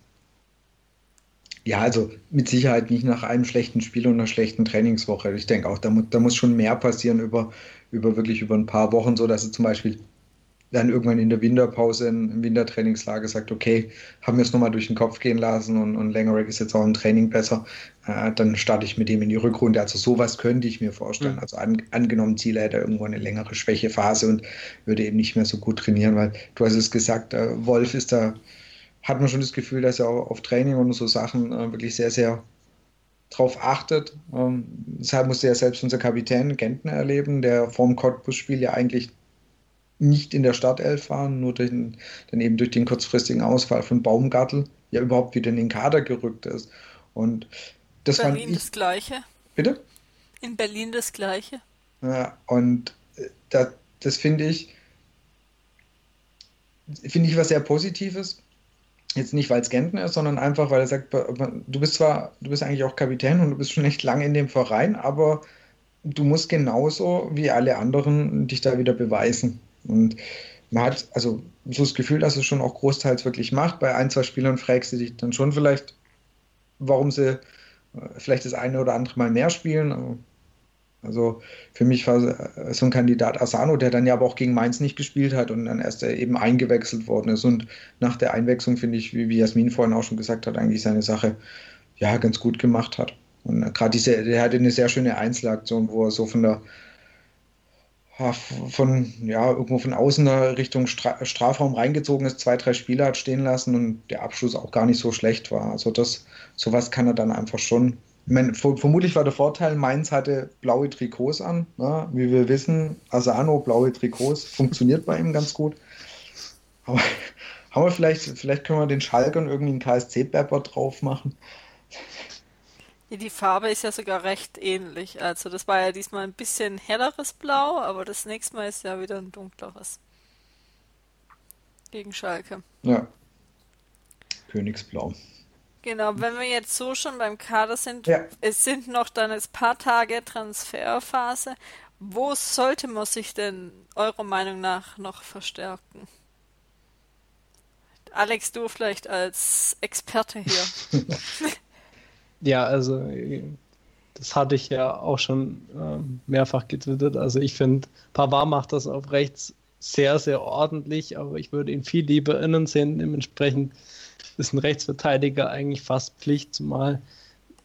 Ja, also mit Sicherheit nicht nach einem schlechten Spiel und einer schlechten Trainingswoche. Ich denke auch, da, mu da muss schon mehr passieren über, über wirklich über ein paar Wochen, so dass er zum Beispiel dann irgendwann in der Winterpause im Wintertrainingslager sagt, okay, haben wir es nochmal durch den Kopf gehen lassen und, und Langerack ist jetzt auch im Training besser, äh, dann starte ich mit ihm in die Rückrunde. Also sowas könnte ich mir vorstellen. Mhm. Also an, angenommen, Ziele hätte er irgendwo eine längere Schwächephase und würde eben nicht mehr so gut trainieren, weil du hast es gesagt, äh, Wolf ist da, hat man schon das Gefühl, dass er auch auf Training und so Sachen äh, wirklich sehr, sehr drauf achtet. Ähm, deshalb musste ja selbst unser Kapitän Gentner erleben, der vorm Cottbus-Spiel ja eigentlich nicht in der Startelf waren, nur durch den, dann eben durch den kurzfristigen Ausfall von Baumgartel ja überhaupt wieder in den Kader gerückt ist. Und das Berlin fand ich, das Gleiche. Bitte? In Berlin das Gleiche. Ja, und äh, das, das finde ich, finde ich was sehr Positives. Jetzt nicht, weil es Gentner ist, sondern einfach, weil er sagt, du bist zwar, du bist eigentlich auch Kapitän und du bist schon echt lange in dem Verein, aber du musst genauso wie alle anderen dich da wieder beweisen. Und man hat also so das Gefühl, dass es schon auch großteils wirklich macht. Bei ein, zwei Spielern fragst du dich dann schon vielleicht, warum sie äh, vielleicht das eine oder andere Mal mehr spielen. Also für mich war äh, so ein Kandidat Asano, der dann ja aber auch gegen Mainz nicht gespielt hat und dann erst äh, eben eingewechselt worden ist. Und nach der Einwechslung finde ich, wie, Jasmin vorhin auch schon gesagt hat, eigentlich seine Sache ja ganz gut gemacht hat. Und gerade diese, der hatte eine sehr schöne Einzelaktion, wo er so von der von, ja, irgendwo von außen Richtung Stra Strafraum reingezogen ist, zwei, drei Spieler hat stehen lassen und der Abschluss auch gar nicht so schlecht war. Also das, sowas kann er dann einfach schon. Meine, vermutlich war der Vorteil, Mainz hatte blaue Trikots an. Ne? Wie wir wissen, Asano, blaue Trikots, funktioniert bei ihm ganz gut. Aber haben wir vielleicht, vielleicht können wir den Schalkern irgendwie einen KSC-Pepper drauf machen. Die Farbe ist ja sogar recht ähnlich. Also das war ja diesmal ein bisschen helleres Blau, aber das nächste Mal ist ja wieder ein dunkleres. Gegen Schalke. Ja. Königsblau. Genau, wenn wir jetzt so schon beim Kader sind, ja. es sind noch dann ein paar Tage Transferphase. Wo sollte man sich denn eurer Meinung nach noch verstärken? Alex, du vielleicht als Experte hier. Ja, also das hatte ich ja auch schon äh, mehrfach getwittert. Also ich finde, Pavard macht das auf rechts sehr, sehr ordentlich, aber ich würde ihn viel lieber innen sehen. Dementsprechend ist ein Rechtsverteidiger eigentlich fast Pflicht, zumal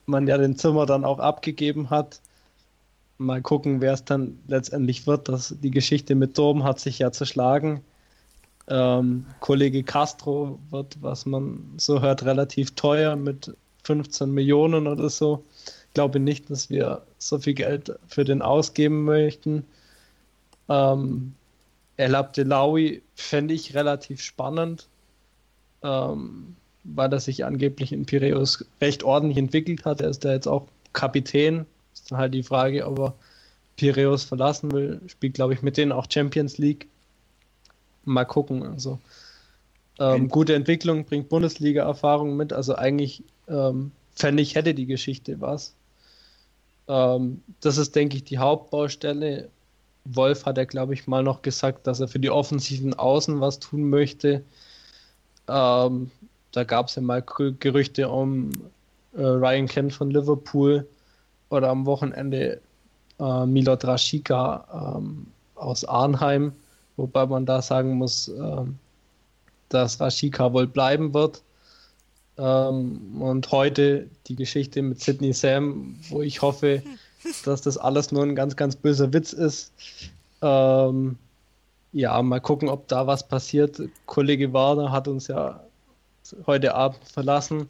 man ja den Zimmer dann auch abgegeben hat. Mal gucken, wer es dann letztendlich wird. Das, die Geschichte mit Dom hat sich ja zerschlagen. Ähm, Kollege Castro wird, was man so hört, relativ teuer mit 15 Millionen oder so. glaube nicht, dass wir so viel Geld für den ausgeben möchten. Ähm, El Abdelawi fände ich relativ spannend, ähm, weil er sich angeblich in Piraeus recht ordentlich entwickelt hat. Er ist da jetzt auch Kapitän. Ist dann halt die Frage, ob er Piraeus verlassen will. Spielt, glaube ich, mit denen auch Champions League. Mal gucken. Also ähm, gute Entwicklung, bringt Bundesliga-Erfahrung mit. Also eigentlich ähm, fände ich, hätte die Geschichte was. Ähm, das ist, denke ich, die Hauptbaustelle. Wolf hat er, glaube ich, mal noch gesagt, dass er für die offensiven Außen was tun möchte. Ähm, da gab es ja mal Gerüchte um äh, Ryan Kent von Liverpool oder am Wochenende äh, Milot Rashica ähm, aus Arnheim, wobei man da sagen muss, äh, dass Rashika wohl bleiben wird. Ähm, und heute die Geschichte mit Sidney Sam, wo ich hoffe, dass das alles nur ein ganz, ganz böser Witz ist. Ähm, ja, mal gucken, ob da was passiert. Kollege Warner hat uns ja heute Abend verlassen.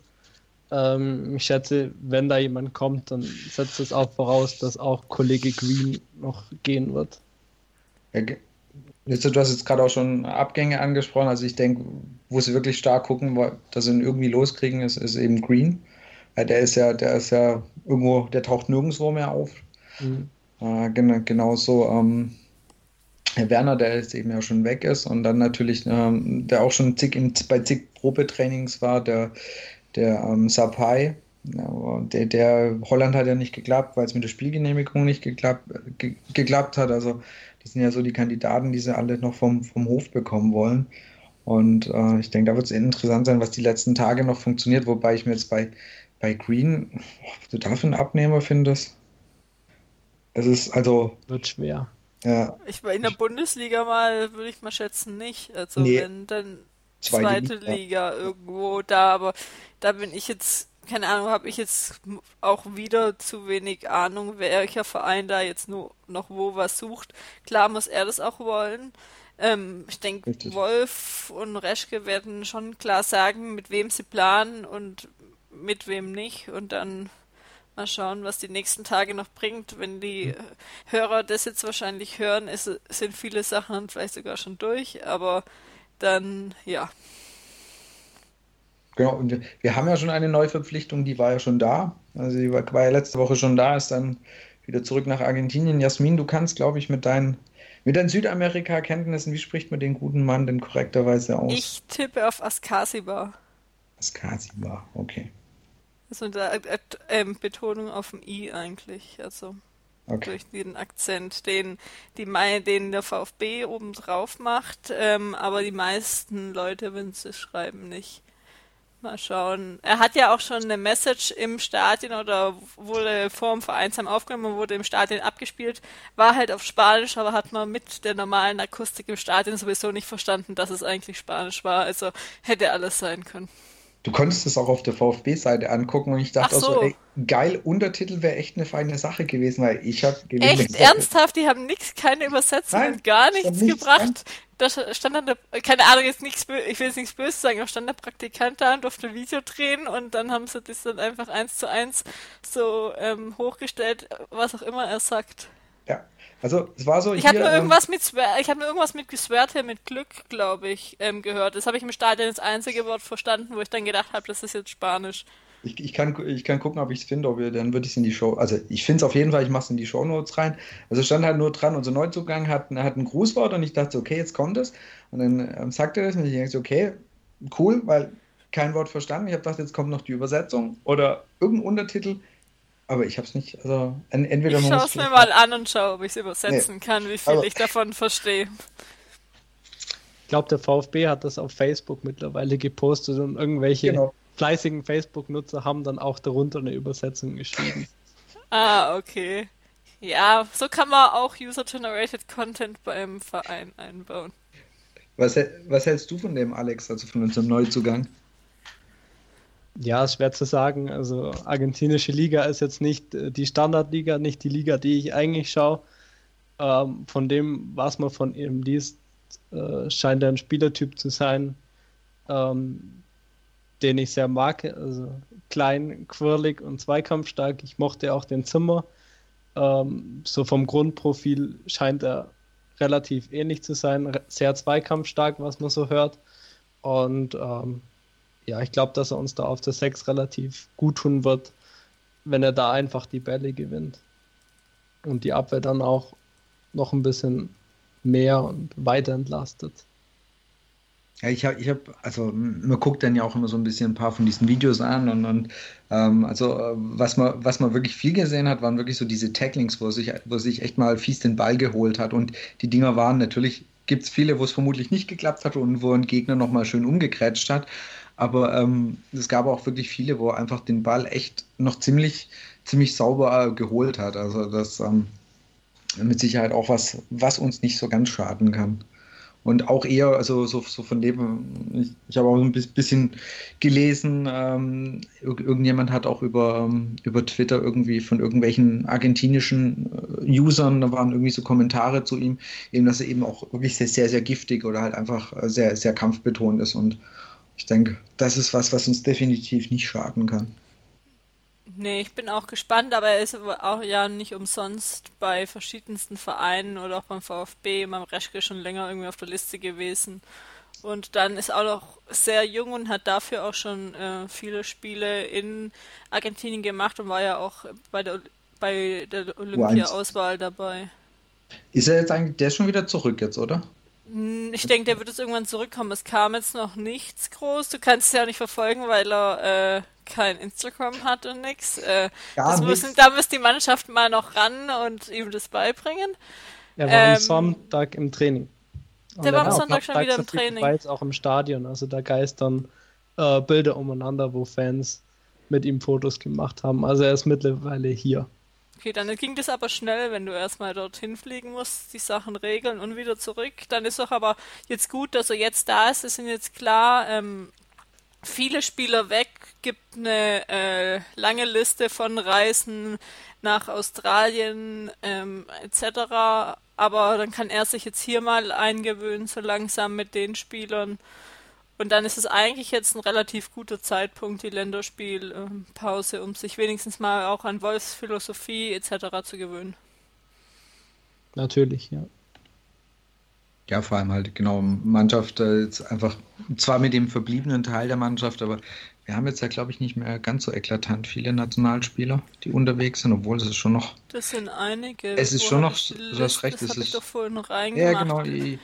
Ähm, ich schätze, wenn da jemand kommt, dann setzt es auch voraus, dass auch Kollege Green noch gehen wird. Ja, Du hast jetzt gerade auch schon Abgänge angesprochen. Also ich denke, wo sie wirklich stark gucken, dass sie ihn irgendwie loskriegen, ist, ist eben Green. Der ist ja, der ist ja irgendwo, der taucht nirgendwo mehr auf. Mhm. Äh, genau, genauso ähm, Herr Werner, der jetzt eben ja schon weg ist und dann natürlich, ähm, der auch schon zig in, bei zig Probetrainings war, der, der ähm, Sapai, ja, der, der Holland hat ja nicht geklappt, weil es mit der Spielgenehmigung nicht geklappt, ge, geklappt hat. Also das sind ja so die Kandidaten, die sie alle noch vom, vom Hof bekommen wollen. Und äh, ich denke, da wird es interessant sein, was die letzten Tage noch funktioniert, wobei ich mir jetzt bei, bei Green, ob du dafür einen Abnehmer findest. Es ist also. Wird schwer. Ja. Ich war in der Bundesliga mal, würde ich mal schätzen, nicht. Also nee. wenn dann zweite, zweite Liga, Liga irgendwo da, aber da bin ich jetzt keine Ahnung, habe ich jetzt auch wieder zu wenig Ahnung, welcher Verein da jetzt nur noch wo was sucht. Klar muss er das auch wollen. Ähm, ich denke, Wolf und Reschke werden schon klar sagen, mit wem sie planen und mit wem nicht. Und dann mal schauen, was die nächsten Tage noch bringt. Wenn die Hörer das jetzt wahrscheinlich hören, ist, sind viele Sachen vielleicht sogar schon durch. Aber dann, ja, Genau, und wir haben ja schon eine Neuverpflichtung, die war ja schon da. Also die war, war ja letzte Woche schon da, ist dann wieder zurück nach Argentinien. Jasmin, du kannst, glaube ich, mit deinen, mit deinen Südamerika-Kenntnissen, wie spricht man den guten Mann denn korrekterweise aus? Ich tippe auf Askasiba. Askasiba, okay. Also da äh, äh, Betonung auf dem I eigentlich, also okay. durch den Akzent, den, die, den der VfB oben drauf macht, ähm, aber die meisten Leute, wenn sie schreiben, nicht. Mal schauen. Er hat ja auch schon eine Message im Stadion oder wurde vor dem Vereinsheim aufgenommen und wurde im Stadion abgespielt. War halt auf Spanisch, aber hat man mit der normalen Akustik im Stadion sowieso nicht verstanden, dass es eigentlich Spanisch war. Also hätte alles sein können. Du konntest es auch auf der VfB-Seite angucken und ich dachte so. auch so, ey, geil, Untertitel wäre echt eine feine Sache gewesen, weil ich habe Echt ernsthaft, die haben nichts, keine Übersetzung Nein, und gar nichts gebracht. Da stand dann der, keine Ahnung, jetzt nichts, ich will jetzt nichts Böses sagen, aber stand der Praktikant da und durfte ein Video drehen und dann haben sie das dann einfach eins zu eins so ähm, hochgestellt, was auch immer er sagt. Ja, also es war so. Ich habe nur irgendwas mit ich habe nur irgendwas mit Geswerte mit Glück, glaube ich, ähm, gehört. Das habe ich im Stadion das einzige Wort verstanden, wo ich dann gedacht habe, das ist jetzt Spanisch. Ich, ich, kann, ich kann gucken, ob ich es finde, ob wir, dann würde ich es in die Show. Also ich finde es auf jeden Fall, ich mache es in die Show Notes rein. Also stand halt nur dran, unser Neuzugang hat, hat ein Grußwort und ich dachte, okay, jetzt kommt es. Und dann ähm, sagte er das und ich dachte, okay, cool, weil kein Wort verstanden. Ich habe gedacht, jetzt kommt noch die Übersetzung oder irgendein Untertitel. Aber ich habe es nicht, also entweder Ich schaue es mir mal an und schaue, ob ich es übersetzen nee. kann, wie viel aber ich davon verstehe. Ich glaube, der VfB hat das auf Facebook mittlerweile gepostet und irgendwelche genau. fleißigen Facebook-Nutzer haben dann auch darunter eine Übersetzung geschrieben. Ah, okay. Ja, so kann man auch User-Generated Content beim Verein einbauen. Was, was hältst du von dem, Alex, also von unserem Neuzugang? Ja, ist schwer zu sagen. Also argentinische Liga ist jetzt nicht äh, die Standardliga, nicht die Liga, die ich eigentlich schaue. Ähm, von dem, was man von ihm liest, äh, scheint er ein Spielertyp zu sein, ähm, den ich sehr mag. Also klein, quirlig und zweikampfstark. Ich mochte auch den Zimmer. Ähm, so vom Grundprofil scheint er relativ ähnlich zu sein. Sehr zweikampfstark, was man so hört. Und ähm, ja, ich glaube, dass er uns da auf der 6 relativ gut tun wird, wenn er da einfach die Bälle gewinnt. Und die Abwehr dann auch noch ein bisschen mehr und weiter entlastet. Ja, ich habe, ich hab, also man guckt dann ja auch immer so ein bisschen ein paar von diesen Videos an und, und ähm, also was man, was man wirklich viel gesehen hat, waren wirklich so diese Tacklings, wo sich, wo sich echt mal fies den Ball geholt hat und die Dinger waren natürlich, gibt es viele, wo es vermutlich nicht geklappt hat und wo ein Gegner nochmal schön umgekrätscht hat, aber ähm, es gab auch wirklich viele, wo einfach den Ball echt noch ziemlich, ziemlich sauber äh, geholt hat, also das ähm, mit Sicherheit auch was, was uns nicht so ganz schaden kann. Und auch eher, also so, so von dem, ich, ich habe auch ein bisschen gelesen, ähm, irgendjemand hat auch über, ähm, über Twitter irgendwie von irgendwelchen argentinischen äh, Usern, da waren irgendwie so Kommentare zu ihm, eben, dass er eben auch wirklich sehr, sehr, sehr giftig oder halt einfach äh, sehr, sehr kampfbetont ist. Und ich denke, das ist was, was uns definitiv nicht schaden kann. Nee, ich bin auch gespannt, aber er ist auch ja nicht umsonst bei verschiedensten Vereinen oder auch beim VfB, beim Reschke schon länger irgendwie auf der Liste gewesen. Und dann ist auch noch sehr jung und hat dafür auch schon äh, viele Spiele in Argentinien gemacht und war ja auch bei der, bei der Olympia-Auswahl dabei. Ist er jetzt eigentlich, der ist schon wieder zurück jetzt, oder? Hm, ich denke, der wird jetzt irgendwann zurückkommen. Es kam jetzt noch nichts groß. Du kannst es ja nicht verfolgen, weil er äh, kein Instagram hat und nichts. Äh, müssen, da muss die Mannschaft mal noch ran und ihm das beibringen. Er war ähm, am Sonntag im Training. Und der war am Sonntag schon wieder im Training. War jetzt auch im Stadion. Also da geistern äh, Bilder umeinander, wo Fans mit ihm Fotos gemacht haben. Also er ist mittlerweile hier. Okay, dann ging das aber schnell, wenn du erstmal dorthin fliegen musst, die Sachen regeln und wieder zurück. Dann ist doch aber jetzt gut, dass er jetzt da ist. Es sind jetzt klar ähm, viele Spieler weg, gibt eine äh, lange Liste von Reisen nach Australien ähm, etc. Aber dann kann er sich jetzt hier mal eingewöhnen, so langsam mit den Spielern. Und dann ist es eigentlich jetzt ein relativ guter Zeitpunkt, die Länderspielpause, um sich wenigstens mal auch an Wolfs Philosophie etc. zu gewöhnen. Natürlich, ja. Ja, vor allem halt genau Mannschaft äh, jetzt einfach zwar mit dem verbliebenen Teil der Mannschaft, aber wir haben jetzt ja, glaube ich, nicht mehr ganz so eklatant viele Nationalspieler, die unterwegs sind, obwohl es ist schon noch. Das sind einige. Es ist schon noch, du hast recht, das habe ich doch vorhin reingemacht. Ja, genau. Die,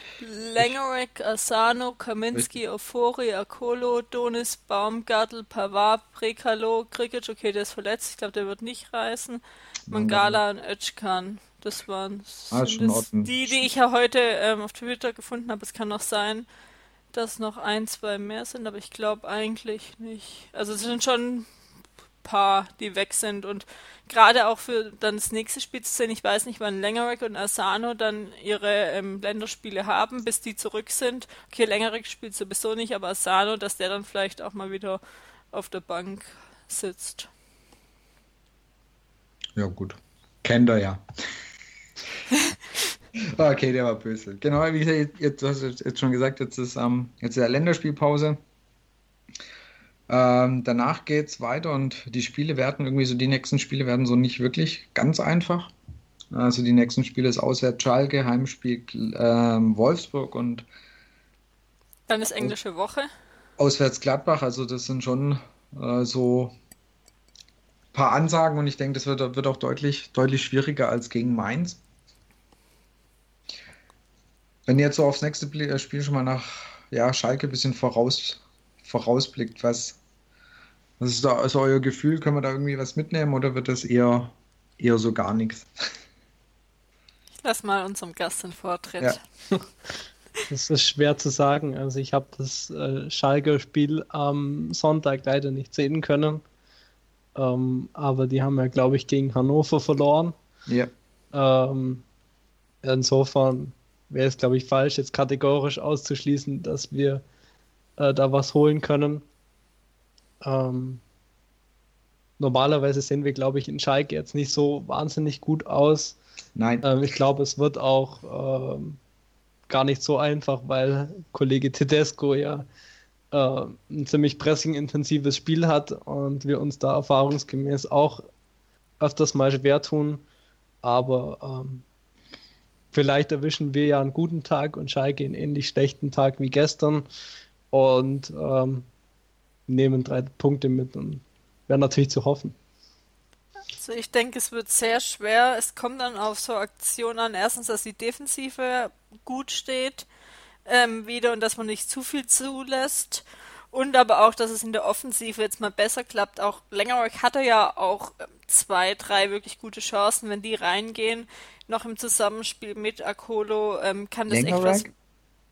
Lengerek, Asano, Kaminski, Ofori, Akolo, Donis, Baumgartel, Pavard, Prekalo, Krikic, okay, der ist verletzt, ich glaube, der wird nicht reißen. Mangala und Özkan. Das waren ah, das die, die ich ja heute ähm, auf Twitter gefunden habe. Es kann noch sein, dass noch ein, zwei mehr sind, aber ich glaube eigentlich nicht. Also es sind schon ein paar, die weg sind und gerade auch für dann das nächste Spiel zu sehen, ich weiß nicht, wann Lengerek und Asano dann ihre ähm, Länderspiele haben, bis die zurück sind. Okay, Lengerek spielt sowieso nicht, aber Asano, dass der dann vielleicht auch mal wieder auf der Bank sitzt. Ja, gut. Kennt er ja. okay, der war böse. Genau, wie gesagt, jetzt, du hast jetzt schon gesagt, jetzt ist, ähm, jetzt ist Länderspielpause. Ähm, danach geht es weiter und die Spiele werden irgendwie so, die nächsten Spiele werden so nicht wirklich ganz einfach. Also die nächsten Spiele ist auswärts Schalke, Heimspiel ähm, Wolfsburg und dann ist englische Woche. Auswärts Gladbach, also das sind schon äh, so ein paar Ansagen und ich denke, das wird, wird auch deutlich, deutlich schwieriger als gegen Mainz. Wenn ihr jetzt so aufs nächste äh, Spiel schon mal nach ja, Schalke ein bisschen voraus, vorausblickt, was, was ist da also euer Gefühl? Können wir da irgendwie was mitnehmen oder wird das eher, eher so gar nichts? Ich lass mal unserem Gast den Vortritt. Ja. Das ist schwer zu sagen. Also ich habe das äh, Schalke-Spiel am Sonntag leider nicht sehen können. Ähm, aber die haben ja, glaube ich, gegen Hannover verloren. Ja. Ähm, insofern wäre es, glaube ich, falsch, jetzt kategorisch auszuschließen, dass wir äh, da was holen können. Ähm, normalerweise sehen wir, glaube ich, in Schalke jetzt nicht so wahnsinnig gut aus. Nein. Ähm, ich glaube, es wird auch ähm, gar nicht so einfach, weil Kollege Tedesco ja äh, ein ziemlich pressing-intensives Spiel hat und wir uns da erfahrungsgemäß auch öfters mal schwer tun. Aber ähm, vielleicht erwischen wir ja einen guten Tag und Schalke einen ähnlich schlechten Tag wie gestern und ähm, nehmen drei Punkte mit und wäre natürlich zu hoffen. Also ich denke, es wird sehr schwer. Es kommt dann auf so Aktionen an. Erstens, dass die Defensive gut steht ähm, wieder und dass man nicht zu viel zulässt. Und aber auch, dass es in der Offensive jetzt mal besser klappt. Auch Längerorg hatte ja auch ähm, zwei, drei wirklich gute Chancen. Wenn die reingehen, noch im Zusammenspiel mit Akolo, ähm, kann das Längerorg? echt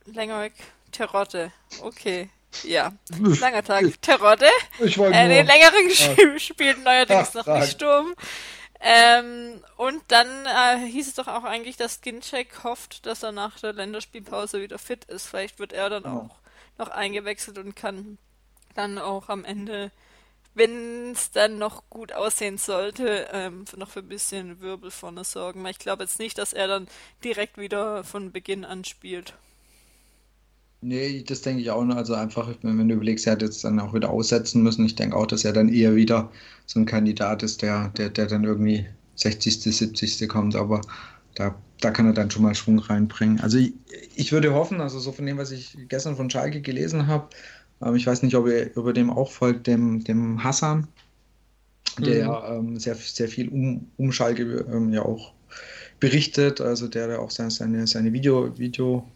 was... Längerorg, Terotte. Okay. Ja, langer Tag. Terotte. Ich wollte äh, Den längeren ah. spielt neuerdings Ach, noch nicht Sturm. Ähm, und dann äh, hieß es doch auch eigentlich, dass Ginczek hofft, dass er nach der Länderspielpause wieder fit ist. Vielleicht wird er dann ja. auch noch eingewechselt und kann dann auch am Ende, wenn es dann noch gut aussehen sollte, ähm, noch für ein bisschen Wirbel vorne sorgen. Ich glaube jetzt nicht, dass er dann direkt wieder von Beginn an spielt. Nee, das denke ich auch nur. Also einfach, wenn du überlegst, er hat jetzt dann auch wieder aussetzen müssen. Ich denke auch, dass er dann eher wieder so ein Kandidat ist, der, der, der dann irgendwie 60., 70. kommt. Aber da, da kann er dann schon mal Schwung reinbringen. Also ich, ich würde hoffen, also so von dem, was ich gestern von Schalke gelesen habe, ähm, ich weiß nicht, ob er über dem auch folgt, dem, dem Hassan, der mhm. ähm, sehr, sehr viel um, um Schalke ähm, ja auch berichtet, also der da auch seine, seine, seine Video, Video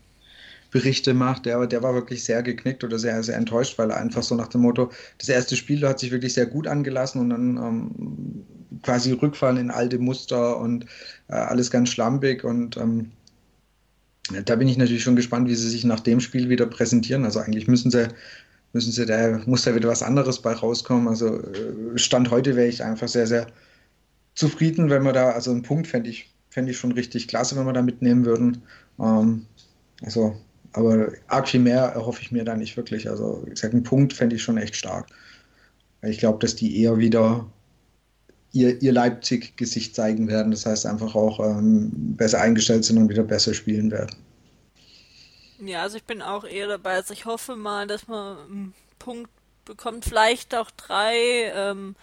Berichte macht, der, der war wirklich sehr geknickt oder sehr, sehr enttäuscht, weil er einfach so nach dem Motto, das erste Spiel hat sich wirklich sehr gut angelassen und dann ähm, quasi rückfallen in alte Muster und äh, alles ganz schlampig und ähm, da bin ich natürlich schon gespannt, wie sie sich nach dem Spiel wieder präsentieren. Also eigentlich müssen sie, müssen sie, da muss da wieder was anderes bei rauskommen. Also äh, Stand heute wäre ich einfach sehr, sehr zufrieden, wenn wir da, also einen Punkt fände ich, fände ich schon richtig klasse, wenn wir da mitnehmen würden. Ähm, also aber arg viel mehr erhoffe ich mir da nicht wirklich. Also, wie gesagt, einen Punkt fände ich schon echt stark. Ich glaube, dass die eher wieder ihr, ihr Leipzig-Gesicht zeigen werden. Das heißt, einfach auch ähm, besser eingestellt sind und wieder besser spielen werden. Ja, also ich bin auch eher dabei. Also ich hoffe mal, dass man einen Punkt bekommt, vielleicht auch drei. Ähm,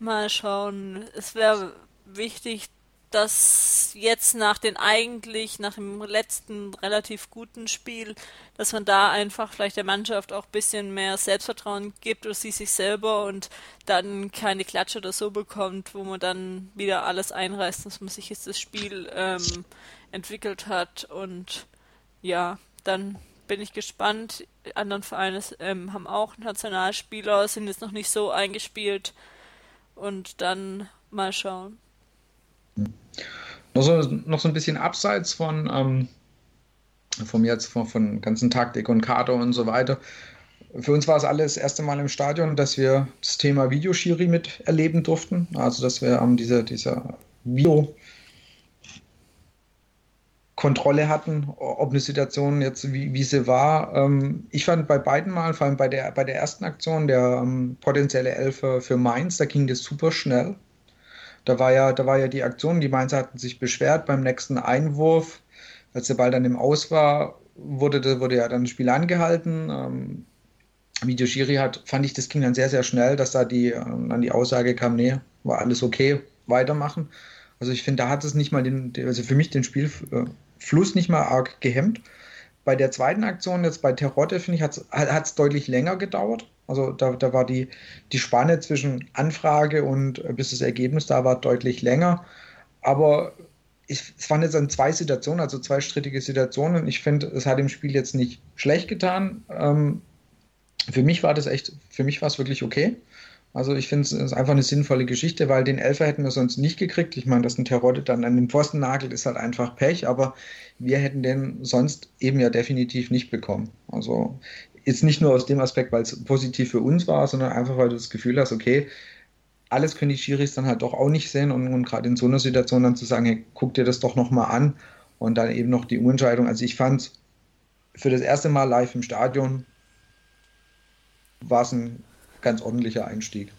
mal schauen. Es wäre wichtig, dass jetzt nach den eigentlich, nach dem letzten relativ guten Spiel, dass man da einfach vielleicht der Mannschaft auch ein bisschen mehr Selbstvertrauen gibt oder sie sich selber und dann keine Klatsche oder so bekommt, wo man dann wieder alles einreißt, dass man sich jetzt das Spiel ähm, entwickelt hat und ja, dann bin ich gespannt. Die anderen Vereine ähm, haben auch Nationalspieler, sind jetzt noch nicht so eingespielt und dann mal schauen. Noch so, noch so ein bisschen abseits von, ähm, vom jetzt, von, von ganzen Taktik und Kader und so weiter. Für uns war es alles das erste Mal im Stadion, dass wir das Thema Videoschiri miterleben durften. Also, dass wir ähm, diese, diese Video Kontrolle hatten, ob eine Situation jetzt, wie, wie sie war. Ähm, ich fand bei beiden Mal, vor allem bei der, bei der ersten Aktion, der ähm, potenzielle Elfer für Mainz, da ging das super schnell. Da war ja, da war ja die Aktion, die Mainzer hatten sich beschwert beim nächsten Einwurf, als der Ball dann im Aus war, wurde, wurde ja dann das Spiel angehalten. Ähm, Video Schiri hat, fand ich, das ging dann sehr, sehr schnell, dass da die, ähm, dann die Aussage kam, nee, war alles okay, weitermachen. Also ich finde, da hat es nicht mal den, also für mich den Spielfluss nicht mal arg gehemmt. Bei der zweiten Aktion, jetzt bei Terotte, finde ich, hat es deutlich länger gedauert. Also da, da war die, die Spanne zwischen Anfrage und äh, bis das Ergebnis da war deutlich länger. Aber ich, es waren jetzt dann zwei Situationen, also zwei strittige Situationen. Ich finde, es hat dem Spiel jetzt nicht schlecht getan. Ähm, für mich war das echt, für mich war es wirklich okay. Also ich finde es einfach eine sinnvolle Geschichte, weil den Elfer hätten wir sonst nicht gekriegt. Ich meine, dass ein Terodde dann an den Pfosten nagelt, ist halt einfach Pech, aber wir hätten den sonst eben ja definitiv nicht bekommen. Also Jetzt nicht nur aus dem Aspekt, weil es positiv für uns war, sondern einfach, weil du das Gefühl hast, okay, alles können die Schiris dann halt doch auch nicht sehen und, und gerade in so einer Situation dann zu sagen, hey, guck dir das doch nochmal an und dann eben noch die Umentscheidung. Also ich fand für das erste Mal live im Stadion war es ein ganz ordentlicher Einstieg.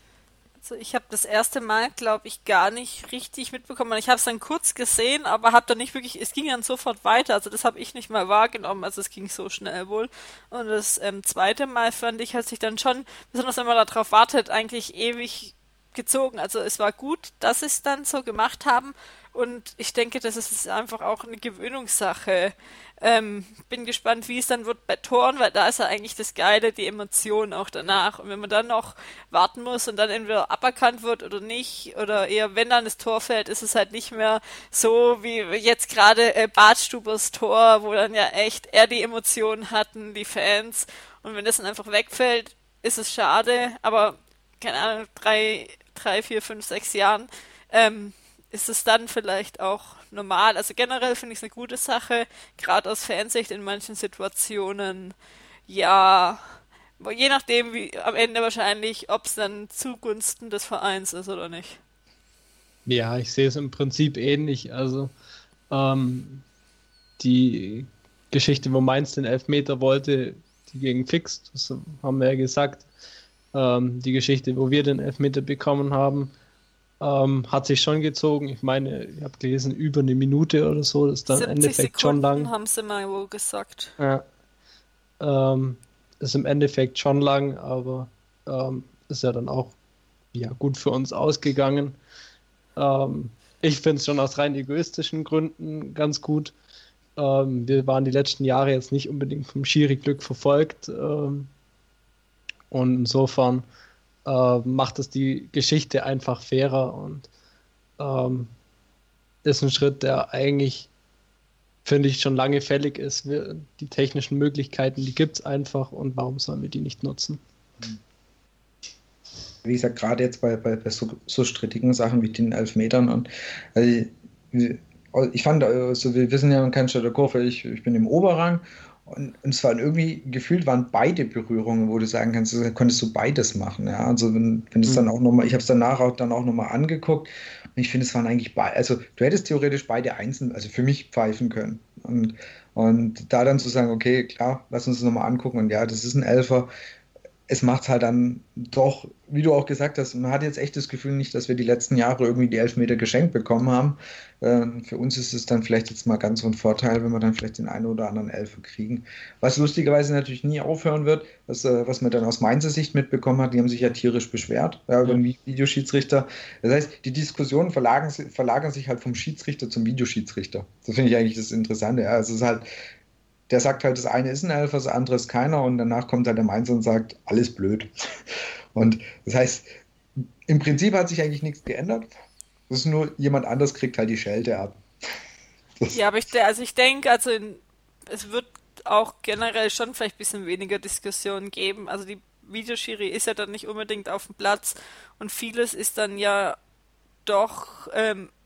Also ich habe das erste Mal, glaube ich, gar nicht richtig mitbekommen. Ich habe es dann kurz gesehen, aber habe dann nicht wirklich, es ging dann sofort weiter. Also das habe ich nicht mal wahrgenommen. Also es ging so schnell wohl. Und das ähm, zweite Mal fand ich, hat sich dann schon, besonders wenn man darauf wartet, eigentlich ewig gezogen. Also es war gut, dass sie es dann so gemacht haben. Und ich denke, das ist einfach auch eine Gewöhnungssache. Ähm, bin gespannt, wie es dann wird bei Toren, weil da ist ja eigentlich das Geile, die Emotion auch danach. Und wenn man dann noch warten muss und dann entweder aberkannt wird oder nicht, oder eher wenn dann das Tor fällt, ist es halt nicht mehr so wie jetzt gerade äh, Bartstubers Tor, wo dann ja echt er die Emotionen hatten, die Fans. Und wenn das dann einfach wegfällt, ist es schade, aber keine Ahnung, drei, drei, vier, fünf, sechs Jahren ähm, ist es dann vielleicht auch normal. Also generell finde ich es eine gute Sache, gerade aus Fansicht in manchen Situationen. Ja, je nachdem, wie am Ende wahrscheinlich, ob es dann zugunsten des Vereins ist oder nicht. Ja, ich sehe es im Prinzip ähnlich. Also ähm, die Geschichte, wo Mainz den Elfmeter wollte, die gegen Fix, das haben wir ja gesagt. Ähm, die Geschichte, wo wir den Elfmeter bekommen haben, ähm, hat sich schon gezogen. Ich meine, ich habe gelesen, über eine Minute oder so. Das ist dann im Endeffekt Sekunden schon lang. haben sie mal wohl gesagt. Ja. Ähm, ist im Endeffekt schon lang, aber ähm, ist ja dann auch ja, gut für uns ausgegangen. Ähm, ich finde es schon aus rein egoistischen Gründen ganz gut. Ähm, wir waren die letzten Jahre jetzt nicht unbedingt vom Schiri-Glück verfolgt. Ähm, und insofern äh, macht es die Geschichte einfach fairer und ähm, ist ein Schritt, der eigentlich, finde ich, schon lange fällig ist. Wir, die technischen Möglichkeiten, die gibt es einfach und warum sollen wir die nicht nutzen? Wie gesagt, gerade jetzt bei, bei, bei so, so, strittigen Sachen wie den Elfmetern und also, ich fand, also wir wissen ja in Cannstatter Kurve, ich, ich bin im Oberrang und, und es waren irgendwie gefühlt waren beide Berührungen, wo du sagen kannst, du konntest du beides machen. Ja? Also wenn, wenn es mhm. dann auch nochmal, ich habe es danach auch dann auch nochmal angeguckt und ich finde, es waren eigentlich beide, also du hättest theoretisch beide einzeln, also für mich pfeifen können. Und, und da dann zu sagen, okay, klar, lass uns das nochmal angucken und ja, das ist ein Elfer, es macht halt dann doch, wie du auch gesagt hast, man hat jetzt echt das Gefühl nicht, dass wir die letzten Jahre irgendwie die Elfmeter geschenkt bekommen haben. Ähm, für uns ist es dann vielleicht jetzt mal ganz so ein Vorteil, wenn wir dann vielleicht den einen oder anderen Elfer kriegen. Was lustigerweise natürlich nie aufhören wird, was, äh, was man dann aus Mainzer Sicht mitbekommen hat, die haben sich ja tierisch beschwert ja, über den Videoschiedsrichter. Das heißt, die Diskussionen verlagern, verlagern sich halt vom Schiedsrichter zum Videoschiedsrichter. Das finde ich eigentlich das Interessante. Ja. Also es ist halt, der sagt halt, das eine ist ein Elfer, das andere ist keiner und danach kommt halt der Mainzer und sagt, alles blöd. Und das heißt, im Prinzip hat sich eigentlich nichts geändert. Das ist nur, jemand anders kriegt halt die Schelte ab. Das ja, aber ich, also ich denke, also in, es wird auch generell schon vielleicht ein bisschen weniger Diskussionen geben. Also die Videoschiri ist ja dann nicht unbedingt auf dem Platz und vieles ist dann ja doch ähm, äh,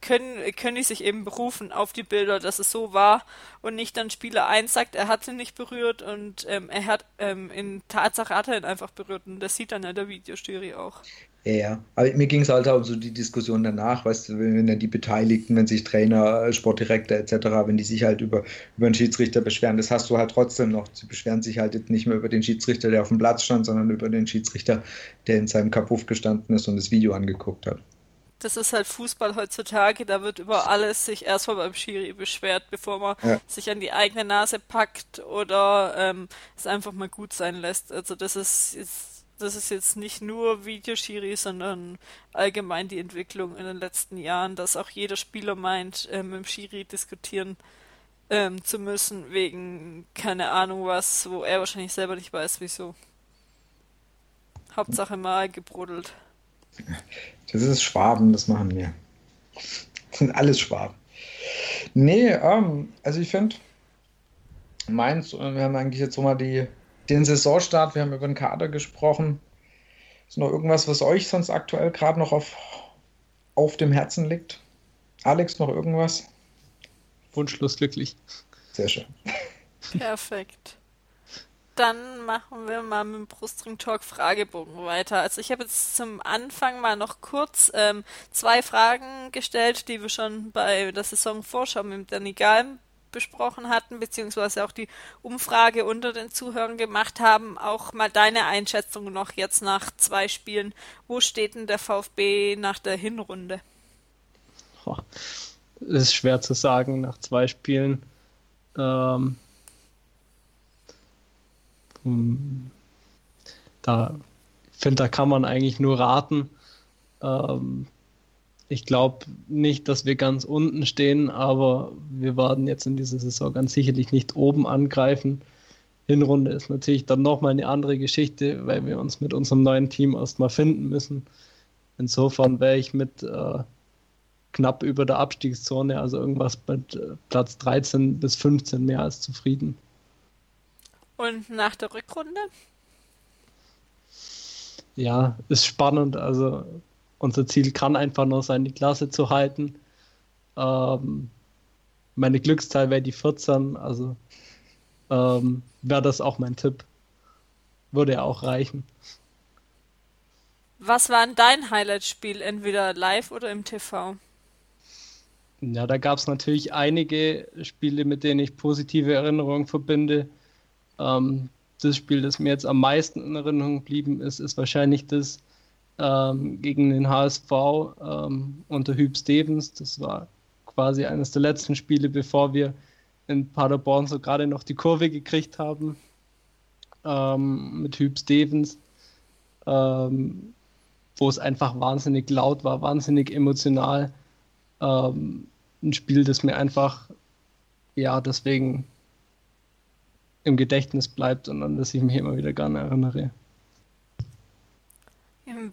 können, können die sich eben berufen auf die Bilder, dass es so war und nicht dann Spieler 1 sagt, er hat sie nicht berührt und ähm, er hat ähm, in Tatsache hat er ihn einfach berührt und das sieht dann ja der Videojury auch. Ja, ja. Aber mir ging es halt auch so die Diskussion danach, weißt du, wenn dann die Beteiligten, wenn sich Trainer, Sportdirektor etc., wenn die sich halt über, über den Schiedsrichter beschweren, das hast du halt trotzdem noch. Sie beschweren sich halt nicht mehr über den Schiedsrichter, der auf dem Platz stand, sondern über den Schiedsrichter, der in seinem Kapuff gestanden ist und das Video angeguckt hat das ist halt Fußball heutzutage, da wird über alles sich erstmal beim Schiri beschwert, bevor man ja. sich an die eigene Nase packt oder ähm, es einfach mal gut sein lässt. Also das ist jetzt, das ist jetzt nicht nur Videoschiri, sondern allgemein die Entwicklung in den letzten Jahren, dass auch jeder Spieler meint, äh, mit dem Schiri diskutieren ähm, zu müssen, wegen keine Ahnung was, wo er wahrscheinlich selber nicht weiß, wieso. Hauptsache mal gebrodelt. Das ist Schwaben, das machen wir. Das sind alles Schwaben. Nee, ähm, also ich finde, meins, wir haben eigentlich jetzt so mal die, den Saisonstart, wir haben über den Kader gesprochen. Ist noch irgendwas, was euch sonst aktuell gerade noch auf, auf dem Herzen liegt? Alex, noch irgendwas? Wunschlos glücklich. Sehr schön. Perfekt dann machen wir mal mit dem Brustring Talk Fragebogen weiter. Also ich habe jetzt zum Anfang mal noch kurz ähm, zwei Fragen gestellt, die wir schon bei der Saisonvorschau mit Danny Galm besprochen hatten, beziehungsweise auch die Umfrage unter den Zuhörern gemacht haben, auch mal deine Einschätzung noch jetzt nach zwei Spielen. Wo steht denn der VfB nach der Hinrunde? Das ist schwer zu sagen nach zwei Spielen. Ähm, hm, da finde, da kann man eigentlich nur raten. Ähm, ich glaube nicht, dass wir ganz unten stehen, aber wir werden jetzt in dieser Saison ganz sicherlich nicht oben angreifen. Hinrunde ist natürlich dann nochmal eine andere Geschichte, weil wir uns mit unserem neuen Team erstmal finden müssen. Insofern wäre ich mit äh, knapp über der Abstiegszone, also irgendwas mit äh, Platz 13 bis 15 mehr als zufrieden. Und nach der Rückrunde? Ja, ist spannend. Also unser Ziel kann einfach nur sein, die Klasse zu halten. Ähm, meine Glückszahl wäre die 14, also ähm, wäre das auch mein Tipp. Würde ja auch reichen. Was war denn dein Highlight-Spiel, entweder live oder im TV? Ja, da gab es natürlich einige Spiele, mit denen ich positive Erinnerungen verbinde. Ähm, das Spiel, das mir jetzt am meisten in Erinnerung geblieben ist, ist wahrscheinlich das ähm, gegen den HSV ähm, unter Hüb Stevens. Das war quasi eines der letzten Spiele, bevor wir in Paderborn so gerade noch die Kurve gekriegt haben ähm, mit Hüb Stevens, ähm, wo es einfach wahnsinnig laut war, wahnsinnig emotional. Ähm, ein Spiel, das mir einfach ja deswegen im Gedächtnis bleibt und an das ich mich immer wieder gerne erinnere.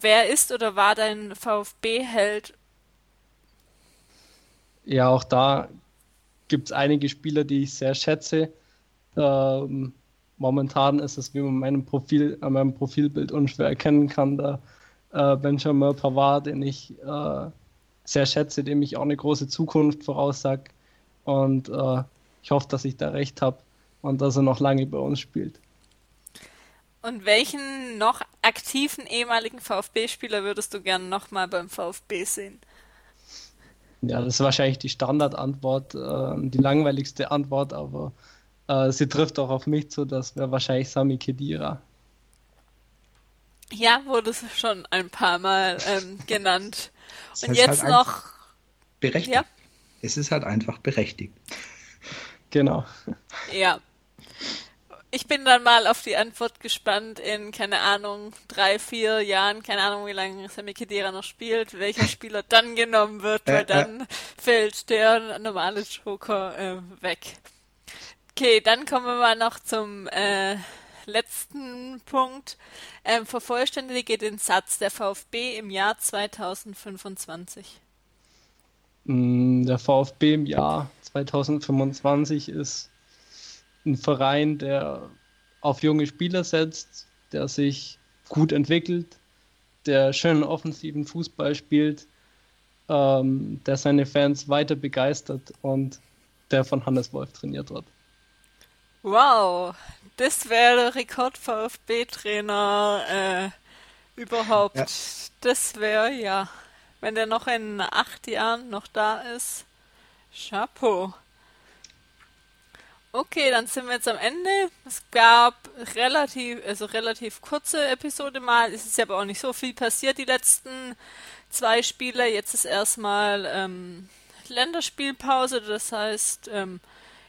Wer ist oder war dein VfB-Held? Ja, auch da gibt es einige Spieler, die ich sehr schätze. Ähm, momentan ist es, wie man meinem Profil, an meinem Profilbild unschwer erkennen kann, der äh, Benjamin Pavard, den ich äh, sehr schätze, dem ich auch eine große Zukunft voraussage. Und äh, ich hoffe, dass ich da recht habe und dass er noch lange bei uns spielt. Und welchen noch aktiven ehemaligen VfB-Spieler würdest du gerne nochmal beim VfB sehen? Ja, das ist wahrscheinlich die Standardantwort, äh, die langweiligste Antwort, aber äh, sie trifft auch auf mich zu, das wäre wahrscheinlich Sami Kedira. Ja, wurde es schon ein paar Mal ähm, genannt. Und jetzt halt noch. Berechtigt. Ja? Es ist halt einfach berechtigt. Genau. Ja, ich bin dann mal auf die Antwort gespannt in, keine Ahnung, drei, vier Jahren, keine Ahnung, wie lange Sammy Kedera noch spielt, welcher Spieler dann genommen wird, weil dann fällt der normale Joker äh, weg. Okay, dann kommen wir mal noch zum äh, letzten Punkt. Ähm, vervollständige den Satz der VfB im Jahr 2025. Mm, der VfB im Jahr 2025 ist ein Verein, der auf junge Spieler setzt, der sich gut entwickelt, der schönen offensiven Fußball spielt, ähm, der seine Fans weiter begeistert und der von Hannes Wolf trainiert wird. Wow, das wäre der Rekord VfB-Trainer äh, überhaupt. Ja. Das wäre ja, wenn der noch in acht Jahren noch da ist. Chapeau. Okay, dann sind wir jetzt am Ende. Es gab relativ, also relativ kurze Episode mal. Es ist aber auch nicht so viel passiert die letzten zwei Spiele. Jetzt ist erstmal ähm, Länderspielpause. Das heißt, ähm,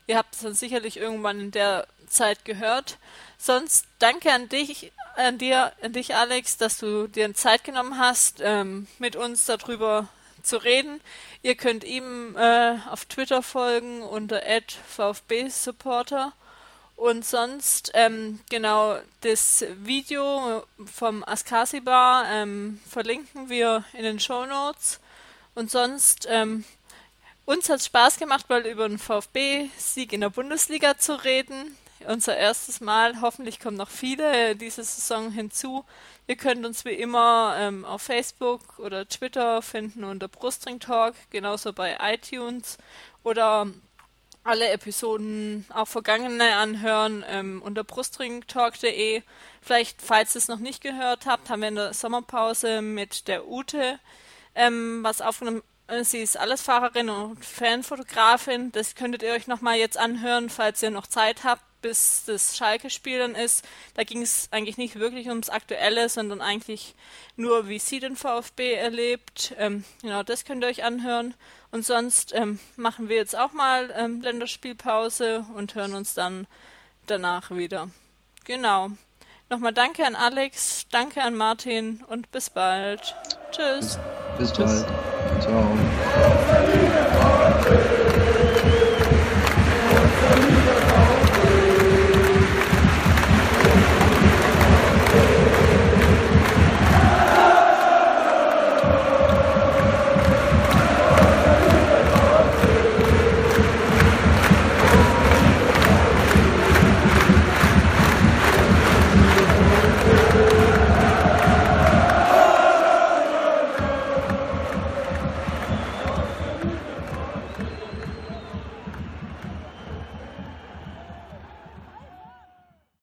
ihr habt es dann sicherlich irgendwann in der Zeit gehört. Sonst danke an dich, an dir, an dich, Alex, dass du dir Zeit genommen hast, ähm, mit uns darüber zu reden. Ihr könnt ihm äh, auf Twitter folgen unter @vfb-supporter und sonst ähm, genau das Video vom Askasi Bar ähm, verlinken wir in den Show Notes und sonst ähm, uns hat Spaß gemacht, mal über den VfB-Sieg in der Bundesliga zu reden. Unser erstes Mal. Hoffentlich kommen noch viele diese Saison hinzu. Ihr könnt uns wie immer ähm, auf Facebook oder Twitter finden unter Brustring Talk, genauso bei iTunes oder alle Episoden, auch vergangene anhören ähm, unter brustringtalk.de. Vielleicht, falls ihr es noch nicht gehört habt, haben wir in der Sommerpause mit der Ute ähm, was aufgenommen, Äh, sie ist Allesfahrerin und Fanfotografin. Das könntet ihr euch nochmal jetzt anhören, falls ihr noch Zeit habt, bis das Schalke-Spiel dann ist. Da ging es eigentlich nicht wirklich ums Aktuelle, sondern eigentlich nur, wie sie den VfB erlebt. Ähm, genau, das könnt ihr euch anhören. Und sonst ähm, machen wir jetzt auch mal ähm, Länderspielpause und hören uns dann danach wieder. Genau. Nochmal danke an Alex, danke an Martin und bis bald. Tschüss. Bis, bis bald. Ciao.